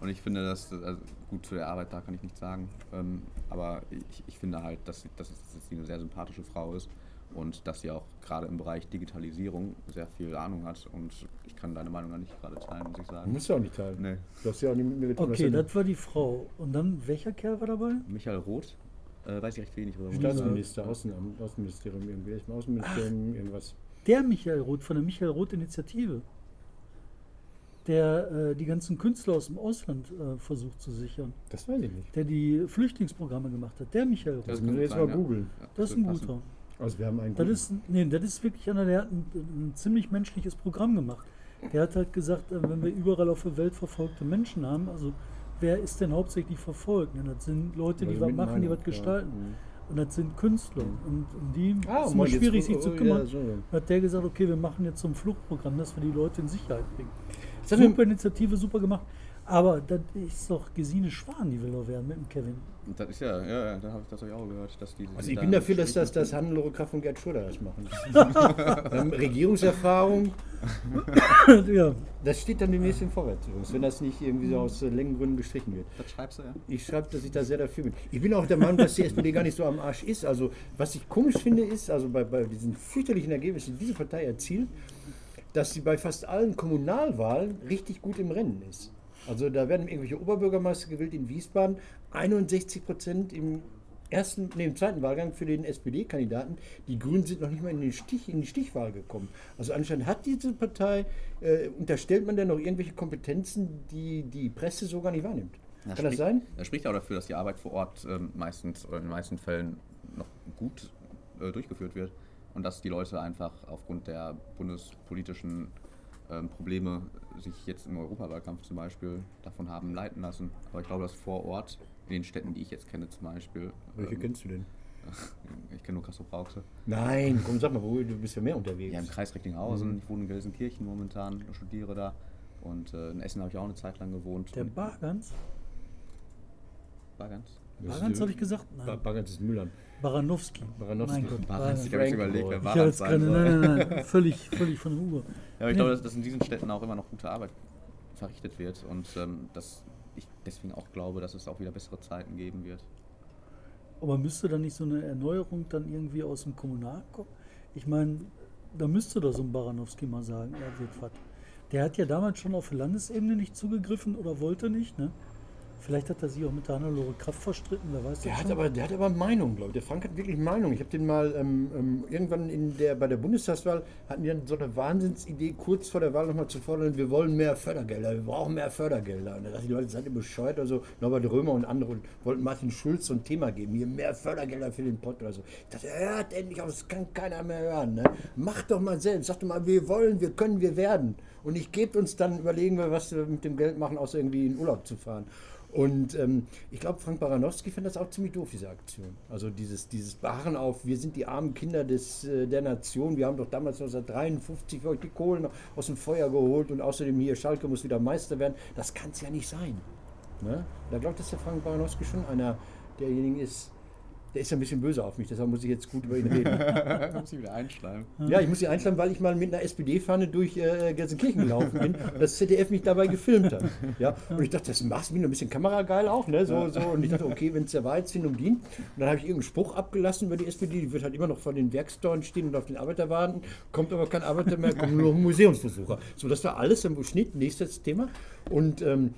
und ich finde, dass also gut zu der Arbeit da kann ich nichts sagen. Ähm, aber ich, ich finde halt, dass, sie- dass, sie eine sehr sympathische Frau ist und dass sie auch gerade im Bereich Digitalisierung sehr viel Ahnung hat. Und ich kann deine Meinung da nicht gerade teilen, muss ich sagen. Musst du auch nicht teilen. Nee. Du hast ja auch nicht mit mir getan. Okay, das das war die Frau. Und dann, welcher Kerl war dabei? Michael Roth, äh, weiß ich recht wenig. ich sagen. Staatsminister, Außenamt, Außenministerium, irgendwie, im Außenministerium, irgendwas. Der Michael Roth von der Michael Roth Initiative. Der äh, die ganzen Künstler aus dem Ausland äh, versucht zu sichern. Das weiß ich nicht. Der die Flüchtlingsprogramme gemacht hat. Der Michael Roth. Das müssen wir jetzt mal ja. googeln. Ja, Das ist ein passen. guter. Also wir haben einen Das ist, nee, das ist wirklich einer, der hat ein, ein ziemlich menschliches Programm gemacht. Der hat halt gesagt, äh, wenn wir überall auf der Welt verfolgte Menschen haben, also wer ist denn hauptsächlich verfolgt? Ne, Das sind Leute, die was machen, die was gestalten. ja. Mhm. Und das sind Künstler. Und um die Ah, ist immer schwierig, sich oh, zu ja, kümmern. so. Hat der gesagt, okay, wir machen jetzt so ein Fluchtprogramm, dass wir die Leute in Sicherheit bringen. Mir- Super Initiative, super gemacht. Aber das ist doch Gesine Schwan, die will doch werden mit dem Kevin. Und Das ist ja, ja, ja da habe ich das ich auch gehört, dass die. Also ich bin dafür, dass das, das Hannelore Kraft und Gerd Schröder das machen. Haben Regierungserfahrung, ja, das steht dann demnächst im Vorwärts übrigens, wenn das nicht irgendwie so aus äh, Längengründen gestrichen wird. Das schreibst du, ja? Ich schreibe, dass ich da sehr dafür bin. Ich bin auch der Meinung, dass die SPD gar nicht so am Arsch ist. Also, was ich komisch finde, ist, also bei, bei diesen fürchterlichen Ergebnissen, die diese Partei erzielt, dass sie bei fast allen Kommunalwahlen richtig gut im Rennen ist. Also, da werden irgendwelche Oberbürgermeister gewählt in Wiesbaden, 61 Prozent im ersten, nee, im zweiten Wahlgang für den SPD-Kandidaten. Die Grünen sind noch nicht mal in, den Stich, in die Stichwahl gekommen. Also anscheinend hat diese Partei, äh, unterstellt man denn noch irgendwelche Kompetenzen, die die Presse so gar nicht wahrnimmt. Ja, Kann das sein? Das spricht auch dafür, dass die Arbeit vor Ort ähm, meistens oder in den meisten Fällen noch gut äh, durchgeführt wird und dass die Leute einfach aufgrund der bundespolitischen ähm, Probleme sich jetzt im Europawahlkampf zum Beispiel davon haben leiten lassen. Aber ich glaube, dass vor Ort, in den Städten, die ich jetzt kenne zum Beispiel, Welche ähm, kennst du denn? ich kenne nur Kassel-Brauxel, Nein, komm, sag mal, wo, du bist ja mehr unterwegs. ja, im Kreis Recklinghausen, ich wohne in Gelsenkirchen momentan, studiere da und äh, in Essen habe ich auch eine Zeit lang gewohnt. der Bargans. Bargans die- habe ich gesagt? Nein. Bargans ist Müllern. Baranowski. Baranowski. Mein Gott, Barans, ich Barans. habe jetzt überlegt, wer jetzt sein soll. nein, nein, nein, völlig, völlig von der Uhr. Ja, aber ich glaube, dass, dass in diesen Städten auch immer noch gute Arbeit verrichtet wird und ähm, dass ich deswegen auch glaube, dass es auch wieder bessere Zeiten geben wird. Aber müsste da nicht so eine Erneuerung dann irgendwie aus dem Kommunal kommen? Ich meine, da müsste doch so ein Baranowski mal sagen, er wird was. Der hat ja damals schon auf Landesebene nicht zugegriffen oder wollte nicht, ne? Vielleicht hat er sich auch mit der Hannelore Kraft verstritten, wer weiß Der hat, schon. aber, der hat aber Meinung, glaube ich. Der Frank hat wirklich Meinung. Ich habe den mal ähm, ähm, irgendwann in der, bei der Bundestagswahl hatten dann so eine Wahnsinnsidee, kurz vor der Wahl nochmal zu fordern, wir wollen mehr Fördergelder, wir brauchen mehr Fördergelder. Und da dachten die Leute, seid ihr bescheuert? Also Norbert Römer und andere wollten Martin Schulz so ein Thema geben, hier mehr Fördergelder für den Pott oder so. Ich dachte, hört endlich auf, das kann keiner mehr hören. Ne? Macht doch mal selbst, sagt doch mal, wir wollen, wir können, wir werden. Und nicht gebt uns dann, überlegen wir, was wir mit dem Geld machen, außer irgendwie in Urlaub zu fahren. Und ähm, ich glaube, Frank Baranowski fand das auch ziemlich doof, diese Aktion. Also dieses, dieses Beharren auf, wir sind die armen Kinder des, äh, der Nation, wir haben doch damals 1953 für euch die Kohlen aus dem Feuer geholt und außerdem hier Schalke muss wieder Meister werden. Das kann es ja nicht sein. Ne? Da glaubt, dass der Frank Baranowski schon einer derjenigen ist, der ist ja ein bisschen böse auf mich, deshalb muss ich jetzt gut über ihn reden. Da muss ich wieder einschleimen. ja, ich muss ihn einschlagen, weil ich mal mit einer SPD-Fahne durch äh, Gelsenkirchen gelaufen bin und das ZDF mich dabei gefilmt hat. Ja, und ich dachte, das machst du mir ein bisschen kamerageil auch, ne? So, so. Und ich dachte, okay, wenn es der Wahrheitsfindung dient. Und dann habe ich irgendeinen Spruch abgelassen über die SPD, die wird halt immer noch vor den Werkstoren stehen und auf den Arbeiter warten, kommt aber kein Arbeiter mehr, kommen nur Museumsbesucher. So, das war alles im Schnitt, nächstes Thema. Und ähm,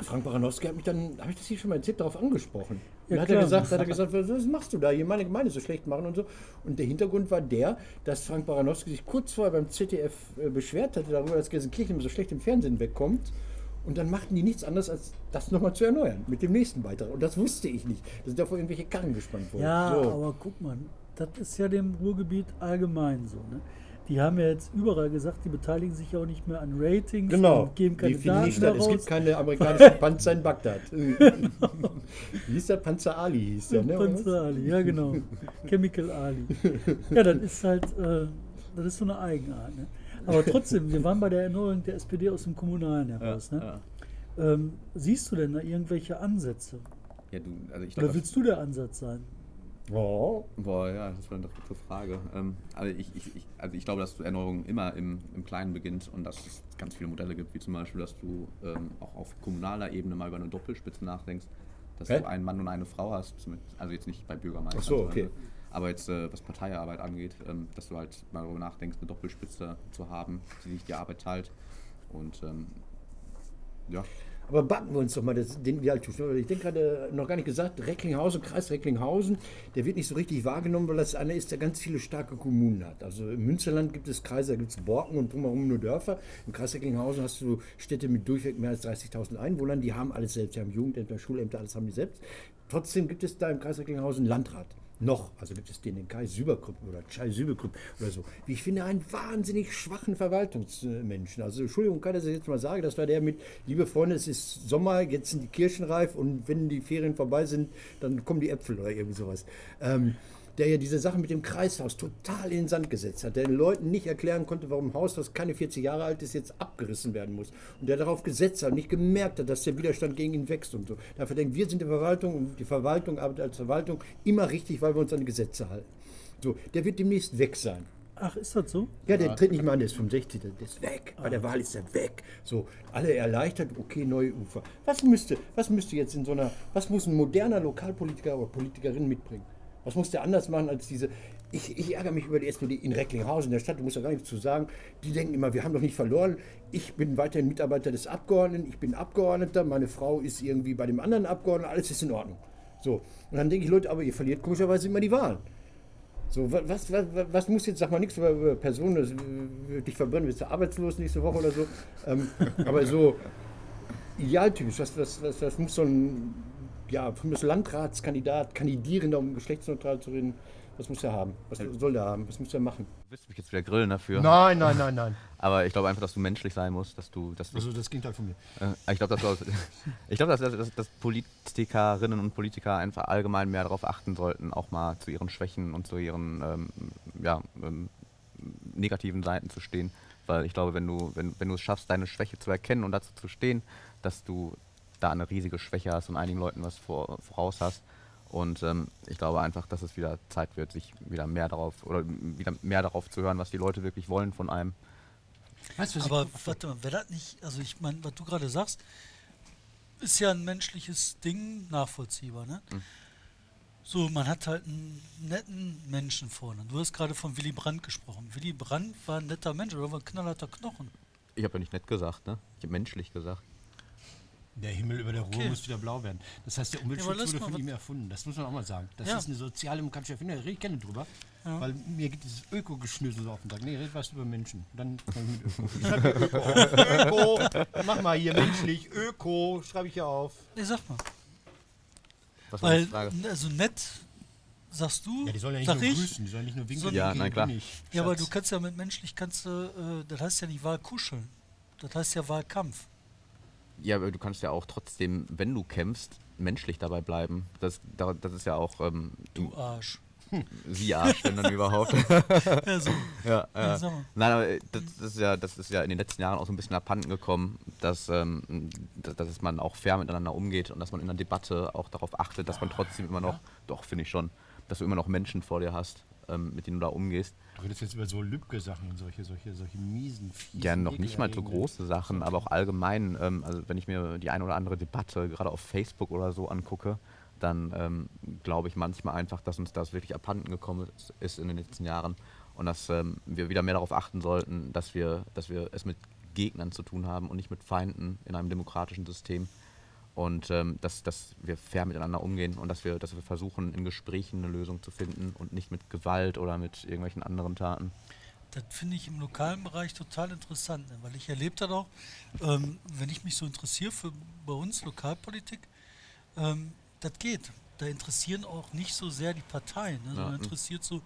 Frank Baranowski hat mich dann, habe ich das hier schon mal erzählt, darauf angesprochen. Ja, hat er klar. gesagt, hat er gesagt, was machst du da, hier meine Gemeinde so schlecht machen und so. Und der Hintergrund war der, dass Frank Baranowski sich kurz vorher beim ZDF äh, beschwert hatte darüber, dass Gelsenkirchen immer so schlecht im Fernsehen wegkommt. Und dann machten die nichts anderes, als das nochmal zu erneuern mit dem nächsten Beitrag. Und das wusste ich nicht. Da sind davor irgendwelche Karren gespannt worden. Ja, so. aber guck mal, das ist ja dem Ruhrgebiet allgemein so. Ne? Die haben ja jetzt überall gesagt, die beteiligen sich ja auch nicht mehr an Ratings Genau, und geben keine die Daten mehr. Es gibt keine amerikanischen Panzer in Bagdad. Wie hieß der Panzer Ali? Hieß der, ne? Panzer Ali, ja genau. Chemical Ali. Ja, das ist halt, äh, das ist so eine Eigenart. Ne? Aber trotzdem, wir waren bei der Erneuerung der SPD aus dem Kommunalen heraus. Ja, ne? ja. Ähm, siehst du denn da irgendwelche Ansätze? Ja, du, also ich Oder willst du der Ansatz sein? Oh. Boah, ja, das war eine gute Frage. Ähm, also, ich, ich, ich, also ich glaube, dass Erneuerung immer im, im Kleinen beginnt und dass es ganz viele Modelle gibt, wie zum Beispiel, dass du ähm, auch auf kommunaler Ebene mal über eine Doppelspitze nachdenkst, dass Hä? du einen Mann und eine Frau hast, mit, also jetzt nicht bei Bürgermeistern, Ach so, okay. aber jetzt äh, was Parteiarbeit angeht, ähm, dass du halt mal darüber nachdenkst, eine Doppelspitze zu haben, die sich die Arbeit teilt und ähm, ja, Aber backen wir uns doch mal das, den Idealzustand. Ich denke gerade noch gar nicht gesagt, Recklinghausen, Kreis Recklinghausen, der wird nicht so richtig wahrgenommen, weil das einer ist, der ganz viele starke Kommunen hat. Also im Münsterland gibt es Kreise, da gibt es Borken und drumherum nur Dörfer. Im Kreis Recklinghausen hast du Städte mit durchweg mehr als 30.000 Einwohnern, die haben alles selbst. Die haben Jugendämter, Schulämter, alles haben die selbst. Trotzdem gibt es da im Kreis Recklinghausen Landrat. Noch, also gibt es den, den Kai Süberkrupp oder Chai Süberkrupp oder so. Wie ich finde, einen wahnsinnig schwachen Verwaltungsmenschen. Also Entschuldigung, kann ich das jetzt mal sagen, das war der mit, liebe Freunde, es ist Sommer, jetzt sind die Kirschen reif und wenn die Ferien vorbei sind, dann kommen die Äpfel oder irgendwie sowas. Ähm, der ja diese Sache mit dem Kreishaus total in den Sand gesetzt hat, der den Leuten nicht erklären konnte, warum ein Haus, das keine 40 Jahre alt ist, jetzt abgerissen werden muss. Und der darauf gesetzt hat und nicht gemerkt hat, dass der Widerstand gegen ihn wächst und so. Dafür denkt, wir sind die Verwaltung und die Verwaltung arbeitet als Verwaltung immer richtig, weil wir uns an die Gesetze halten. So, der wird demnächst weg sein. Ach, ist das so? Ja, der tritt nicht mehr an, der ist 65, der der ist weg. Bei der Wahl ist er weg. So, alle erleichtert, okay, neue Ufer. Was müsste, was müsste jetzt in so einer, was muss ein moderner Lokalpolitiker oder Politikerin mitbringen? Was muss der anders machen als diese, ich, ich ärgere mich über die SPD in Recklinghausen, der Stadt, du musst ja gar nichts zu sagen. Die denken immer, wir haben doch nicht verloren. Ich bin weiterhin Mitarbeiter des Abgeordneten, ich bin Abgeordneter, meine Frau ist irgendwie bei dem anderen Abgeordneten, alles ist in Ordnung. So, und dann denke ich, Leute, aber ihr verliert komischerweise immer die Wahlen. So, wa- was, was, was muss jetzt, sag mal nichts über, Personen, das, äh, dich verbrennen, bist du arbeitslos nächste Woche oder so. Ähm, aber so idealtypisch, was, was, was, was muss so ein ja, für Landratskandidat, Kandidierender, um geschlechtsneutral zu reden, was muss er haben? Was soll der haben? Was muss er machen? du wirst mich jetzt wieder grillen dafür. Nein, nein, nein, nein. Aber ich glaube einfach, dass du menschlich sein musst, dass du, dass du Also das Gegenteil von mir. Äh, ich glaube, dass, ich glaub, dass, dass, dass Politikerinnen und Politiker einfach allgemein mehr darauf achten sollten, auch mal zu ihren Schwächen und zu ihren ähm, ja, ähm, negativen Seiten zu stehen. Weil ich glaube, wenn du, wenn, wenn du es schaffst, deine Schwäche zu erkennen und dazu zu stehen, dass du da eine riesige Schwäche hast und einigen Leuten was vor, voraus hast. Und ähm, ich glaube einfach, dass es wieder Zeit wird, sich wieder mehr darauf oder wieder mehr darauf zu hören, was die Leute wirklich wollen von einem. Weißt du, was Aber ich, warte mal, wäre das nicht, also ich meine, was du gerade sagst, ist ja ein menschliches Ding nachvollziehbar, ne? Mhm. So, man hat halt einen netten Menschen vorne. Du hast gerade von Willy Brandt gesprochen. Willy Brandt war ein netter Mensch oder war ein knallharter Knochen. Ich habe ja nicht nett gesagt, ne? Ich habe menschlich gesagt. Der Himmel über der Ruhr Okay. muss wieder blau werden. Das heißt, der Ja, Umweltschutz lass wurde von ihm erfunden. Das muss man auch mal sagen. Das Ja. ist eine sozialdemokratische Erfindung. Da rede ich gerne drüber. Ja. Weil mir geht dieses Öko-Geschnüssel so auf den Sack. Nee, red was über Menschen. Dann ich mit Öko. Ich schreibe Öko auf. Öko. Mach mal hier menschlich. Öko. Schreibe ich hier auf. Nee, sag mal. Was war die Weil, Frage? also nett, sagst du, Ja, die sollen ja nicht sag nur ich. grüßen. Die sollen nicht nur winken. So- Ja, nein, klar. bin ich. Ja, aber du kannst ja mit menschlich, kannst du, äh, das heißt ja nicht Wahlkuscheln. Das heißt ja Wahlkampf. Ja, aber du kannst ja auch trotzdem, wenn du kämpfst, menschlich dabei bleiben. Das, da- das ist ja auch. Ähm, Du Arsch. Sie Arsch, wenn dann überhaupt. Ja, so. ja, Ja, ja. mal. Nein, aber äh, das, das, ist ja, das ist ja in den letzten Jahren auch so ein bisschen abhanden gekommen, dass, ähm, dass, dass man auch fair miteinander umgeht und dass man in der Debatte auch darauf achtet, dass man trotzdem immer noch, doch finde ich schon, dass du immer noch Menschen vor dir hast, ähm, mit denen du da umgehst. Du redest jetzt über so Lübcke-Sachen und solche, solche, solche miesen, fiesen, Ja, noch nicht mal so große Sachen, aber auch allgemein, ähm, also wenn ich mir die eine oder andere Debatte gerade auf Facebook oder so angucke, dann ähm, glaube ich manchmal einfach, dass uns das wirklich abhanden gekommen ist, ist in den letzten Jahren und dass ähm, wir wieder mehr darauf achten sollten, dass wir, dass wir es mit Gegnern zu tun haben und nicht mit Feinden in einem demokratischen System und ähm, dass, dass wir fair miteinander umgehen und dass wir, dass wir versuchen, in Gesprächen eine Lösung zu finden und nicht mit Gewalt oder mit irgendwelchen anderen Taten. Das finde ich im lokalen Bereich total interessant, ne? weil ich erlebe das auch, ähm, wenn ich mich so interessiere für bei uns Lokalpolitik, ähm, das geht. Da interessieren auch nicht so sehr die Parteien, ne, sondern mhm. interessiert so,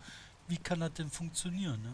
wie kann das denn funktionieren. Ne?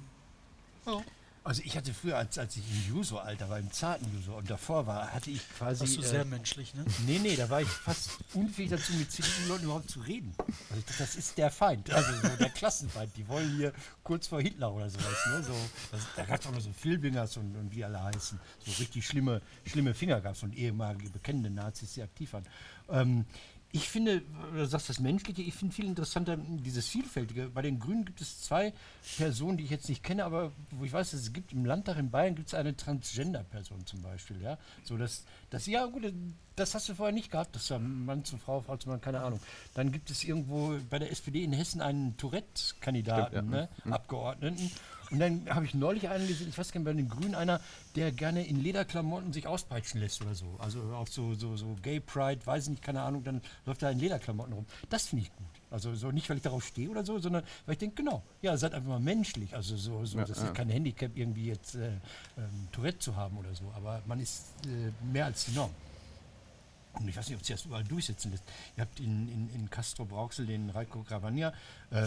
Ja. Also ich hatte früher, als, als ich im Juso-Alter war, im zarten Juso und davor war, hatte ich quasi... Ist so äh, sehr menschlich, ne? Nee, nee, da war ich fast unfähig dazu, mit zivilen Leuten überhaupt zu reden. Also ich dachte, das ist der Feind, also so der Klassenfeind. Die wollen hier kurz vor Hitler oder sowas. Ne? So, das, da gab es auch noch so Filbingers und, und wie alle heißen. So richtig schlimme, schlimme Finger gab es und ehemalige bekennende Nazis, die aktiv waren. Ähm, ich finde, du sagst das Menschliche, ich finde viel interessanter dieses Vielfältige. Bei den Grünen gibt es zwei Personen, die ich jetzt nicht kenne, aber wo ich weiß, dass es gibt im Landtag in Bayern gibt es eine Transgender-Person zum Beispiel. Ja? So, dass, dass, ja gut, das hast du vorher nicht gehabt, das war Mann zu Frau, Frau zu Mann, keine Ahnung. Dann gibt es irgendwo bei der SPD in Hessen einen Tourette-Kandidaten, ja. ne? Abgeordneten. Und dann habe ich neulich einen gesehen, ich weiß gar nicht, bei den Grünen einer, der gerne in Lederklamotten sich auspeitschen lässt oder so. Also auf so, so, so Gay Pride, weiß ich nicht, keine Ahnung, dann läuft er in Lederklamotten rum. Das finde ich gut. Also so nicht, weil ich darauf stehe oder so, sondern weil ich denke, genau, ja, seid einfach mal menschlich. Also so, so Ja, das ja. ist kein Handicap, irgendwie jetzt äh, ähm, Tourette zu haben oder so. Aber man ist äh, mehr als die Norm. Und ich weiß nicht, ob sich das überall durchsetzen lässt. Ihr habt in, in, in Castro Brauxel den Raiko Gravagna, äh, äh,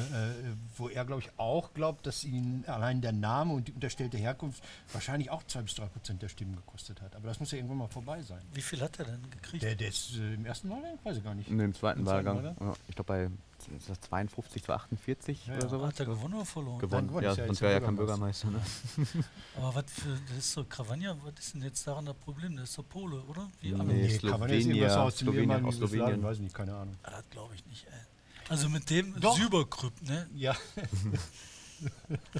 wo er, glaube ich, auch glaubt, dass ihn allein der Name und die unterstellte Herkunft wahrscheinlich auch zwei bis drei Prozent der Stimmen gekostet hat. Aber das muss ja irgendwann mal vorbei sein. Wie viel hat er denn gekriegt? Der, der ist äh, im ersten Mal, weiß ich gar nicht. In dem zweiten Im zweiten Wahlgang. Wahlgang? Ja, ich glaube bei ist das 52 zu 48 Ja, oder ja. sowas. hat er gewonnen oder verloren? Gewonnen. gewonnen, Ja, ist ja sonst wäre ja der kein Bürgermeister. Ne? Aber was für, das ist so, Cravagna, was ist denn jetzt daran das Problem? Der ist doch Pole, oder? Wie alle. Nee, ist irgendwas Slowenier, aus dem Slowenien, aus Slowenien. weiß ich nicht, keine Ahnung. Ah, das glaube ich nicht, ey. Also mit dem Doch. Süberkrüpp, ne? Ja,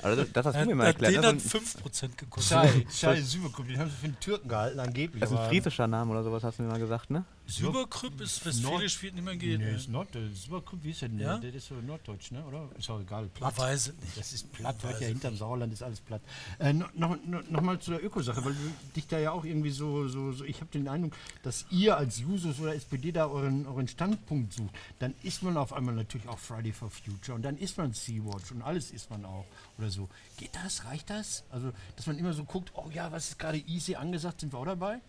Also das hast du mir mal erklärt. den Das hat ist ein, 5% gekostet. Schei, Schei Süberkup, den haben sie für einen Türken gehalten, angeblich. das ist ein friesischer Name oder sowas, hast du mir mal gesagt, ne? Süberkrüpp ist westfälisch, wie es nicht mehr geht. Nee, ne? ist Nord, Süberkup, wie ist denn Ja? der? Der ist so norddeutsch, ne? Oder? Ist auch egal. Man weiß nicht. Das ist platt, hört ja hinterm Sauerland ist alles platt. Äh, noch, noch, noch mal zu der Ökosache, weil du dich da ja auch irgendwie so, so, so ich habe den Eindruck, dass ihr als Jusos oder SPD da euren, euren Standpunkt sucht. Dann ist man auf einmal natürlich auch Friday for Future und dann ist man Sea-Watch und alles ist man auch oder so. Geht das? Reicht das? Also, dass man immer so guckt, oh ja, was ist gerade easy angesagt, sind wir auch dabei?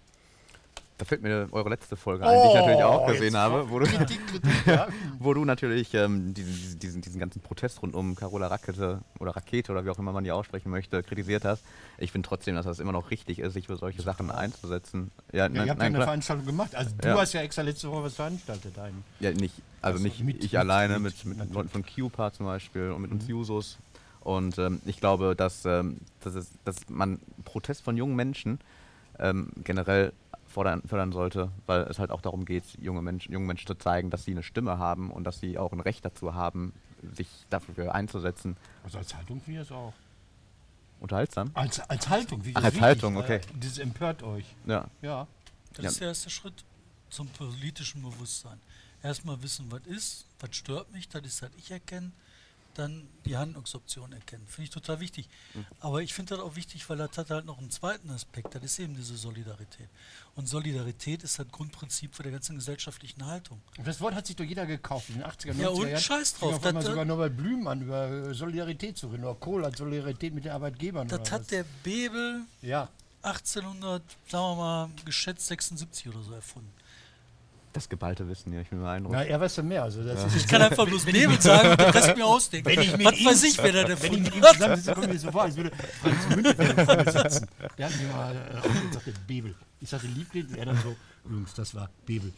Da fällt mir eure letzte Folge ein, die ich natürlich auch Oh, gesehen habe, wo du, Kritik, Kritik, ja. wo du natürlich ähm, diesen, diesen- diesen, ganzen Protest rund um Carola Rakete oder Rakete oder wie auch immer man die aussprechen möchte, kritisiert hast. Ich finde trotzdem, dass das immer noch richtig ist, sich für solche Sachen einzusetzen. Ja, Ja, nein, ihr habt ja nein, eine klar. Veranstaltung gemacht. Also du Ja. hast ja extra letzte Woche was veranstaltet. Ein. Ja, nicht, also Ach so, nicht mit- ich mit- alleine, mit- mit, mit. Leuten von QPA zum Beispiel und mit uns Jusos. Und ähm, ich glaube, dass, ähm, dass, es, dass man Protest von jungen Menschen ähm, generell fordern, fördern sollte, weil es halt auch darum geht, junge Menschen, jungen Menschen zu zeigen, dass sie eine Stimme haben und dass sie auch ein Recht dazu haben, sich dafür einzusetzen. Also als Haltung finde ich das auch. Unterhaltsam? Als, als Haltung, wie Ach, das als Haltung, weil okay. Das empört euch. Ja. Ja. Das Ja. ist der erste Schritt zum politischen Bewusstsein. Erstmal wissen, was ist, was stört mich, das ist, was ich erkenne, dann die Handlungsoption erkennen. Finde ich total wichtig. Mhm. Aber ich finde das auch wichtig, weil das hat halt noch einen zweiten Aspekt, das ist eben diese Solidarität. Und Solidarität ist das Grundprinzip für der ganzen gesellschaftlichen Haltung. Und das Wort hat sich doch jeder gekauft in den 80er, 90er Ja, und Jahren. scheiß drauf, das- sogar Norbert Blümen über äh, Solidarität zu reden. Oder Kohl hat Solidarität mit den Arbeitgebern. Das oder hat was. der Bebel Ja. 1800, sagen wir mal, geschätzt 76 oder so erfunden. Das geballte Wissen, ja, ich bin beeindruckt. Na, er weiß ja mehr. Also das ist Ich kann einfach bloß Bebel sagen und den Rest mir ausdenken. Wenn ich mit Was ihm- weiß ich, wer da Wenn ich mit ihm zusammensitze, kommt mir so vor, als würde Franz Müntefeld vor mir sitzen. Der hat mir mal äh, gesagt, der Bebel. Ich sagte Liebling, er dann so, Jungs, das war Bebel.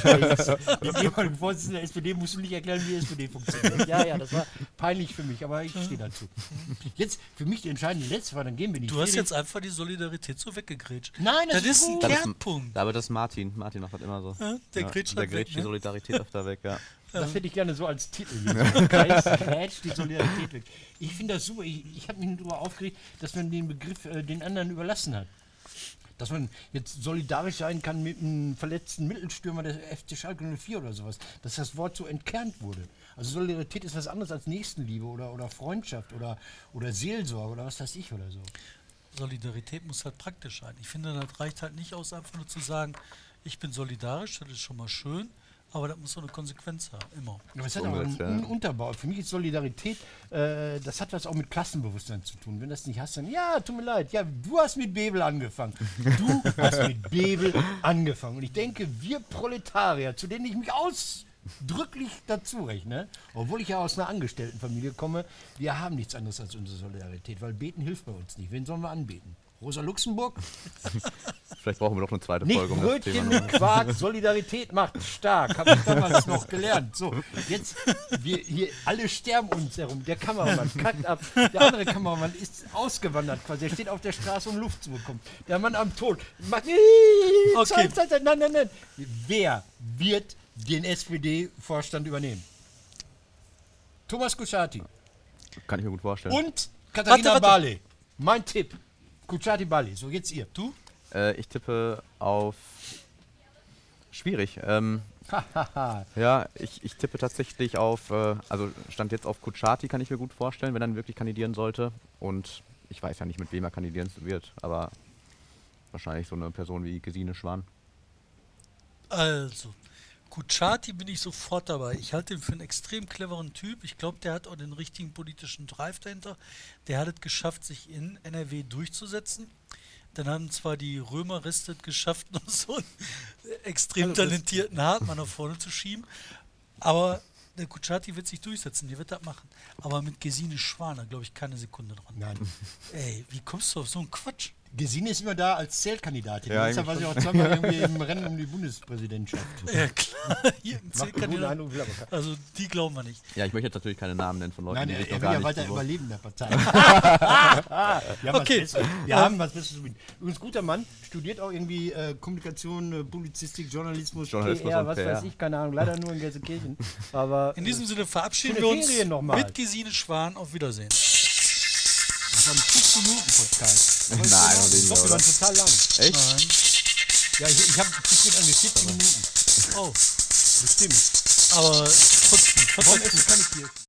Scheiße. Der ehemalige Vorsitzende der SPD musst du nicht erklären, wie die SPD funktioniert. Ja, ja, das war peinlich für mich, aber ich stehe dazu. Jetzt für mich die entscheidende letzte Frage, dann gehen wir nicht. Du hast jetzt einfach die Solidarität so weggegrätscht. Nein, das das ist ist ein gut. Das ist- Kernpunkt. Aber das ist Martin. Martin macht das immer so. Ja, der grätscht der halt weg, grätscht die ne? Solidarität öfter weg, ja. Das hätte ich gerne so als Titel. Grätscht die Solidarität weg. Ich finde das super. Ich, ich habe mich nur darüber aufgeregt, dass man den Begriff äh, den anderen überlassen hat. Dass man jetzt solidarisch sein kann mit einem verletzten Mittelstürmer der FC Schalke 04 oder sowas. Dass das Wort so entkernt wurde. Also Solidarität ist was anderes als Nächstenliebe oder, oder Freundschaft oder, oder Seelsorge oder was weiß ich oder so. Solidarität muss halt praktisch sein. Ich finde, das reicht halt nicht aus, einfach nur zu sagen, ich bin solidarisch, das ist schon mal schön, aber das muss so eine Konsequenz haben, immer. Aber es hat aber einen, ja. einen Unterbau. Für mich ist Solidarität, äh, das hat was auch mit Klassenbewusstsein zu tun. Wenn das nicht hast, dann, ja, tut mir leid, ja, du hast mit Bebel angefangen. Du hast mit Bebel angefangen. Und ich denke, wir Proletarier, zu denen ich mich ausdrücklich dazu rechne, obwohl ich ja aus einer Angestelltenfamilie komme, wir haben nichts anderes als unsere Solidarität, weil beten hilft bei uns nicht. Wen sollen wir anbeten? Rosa Luxemburg? Vielleicht brauchen wir doch eine zweite Nicht Folge um das Brötchen Thema. mit Quark, Solidarität macht stark. Habe ich damals noch gelernt. So, jetzt, wir hier alle sterben uns herum. Der Kameramann kackt ab. Der andere Kameramann ist ausgewandert quasi. Er steht auf der Straße, um Luft zu bekommen. Der Mann am Tod macht. Okay. Nein, nein, nein. Wer wird den SPD-Vorstand übernehmen? Thomas Kuschati Kann ich mir gut vorstellen. und Katharina warte. Barley. Mein Tipp. Kuschati Barley. So, jetzt ihr. Du? Äh, ich tippe auf. Schwierig. Ähm, ja, ich, ich tippe tatsächlich auf. Äh, also stand jetzt auf Kuchati, kann ich mir gut vorstellen, wenn er dann wirklich kandidieren sollte. Und ich weiß ja nicht, mit wem er kandidieren wird, aber wahrscheinlich so eine Person wie Gesine Schwan. Also, Kuchati bin ich sofort dabei. Ich halte ihn für einen extrem cleveren Typ. Ich glaube, der hat auch den richtigen politischen Drive dahinter. Der hat es geschafft, sich in NRW durchzusetzen. Dann haben zwar die Römer Reste es geschafft, noch so einen extrem talentierten Hartmann nach vorne zu schieben. Aber der Kuchati wird sich durchsetzen, die wird das machen. Aber mit Gesine Schwan, da glaube ich keine Sekunde dran. Nein. Ey, wie kommst du auf so einen Quatsch? Gesine ist immer da als Zählkandidatin. Ja, Deshalb war sie auch zweimal irgendwie im Rennen um die Bundespräsidentschaft. Ja, klar, hier keiner. Also, die glauben wir nicht. Ja, ich möchte jetzt natürlich keine Namen nennen von Leuten, Nein, die er, er noch will gar ja nicht weiter so- überleben in der Partei. wir haben, Okay. was wir haben was Besseres zu bieten. Übrigens, guter Mann, studiert auch irgendwie äh, Kommunikation, äh, Publizistik, Journalismus, Journalismus PR, was PR. weiß ich, keine Ahnung, leider nur in Gelsenkirchen. Aber In diesem Sinne verabschieden wir uns mit Gesine Schwan. Auf Wiedersehen. das war ein 5-Minuten-Podcast. Nein, ich weniger, die waren total lang. Echt? Nein. Ja, ich, ich habe bestimmt an die 40 Minuten. Oh, Bestimmt. aber trotzdem, trotzdem essen kann ich hier?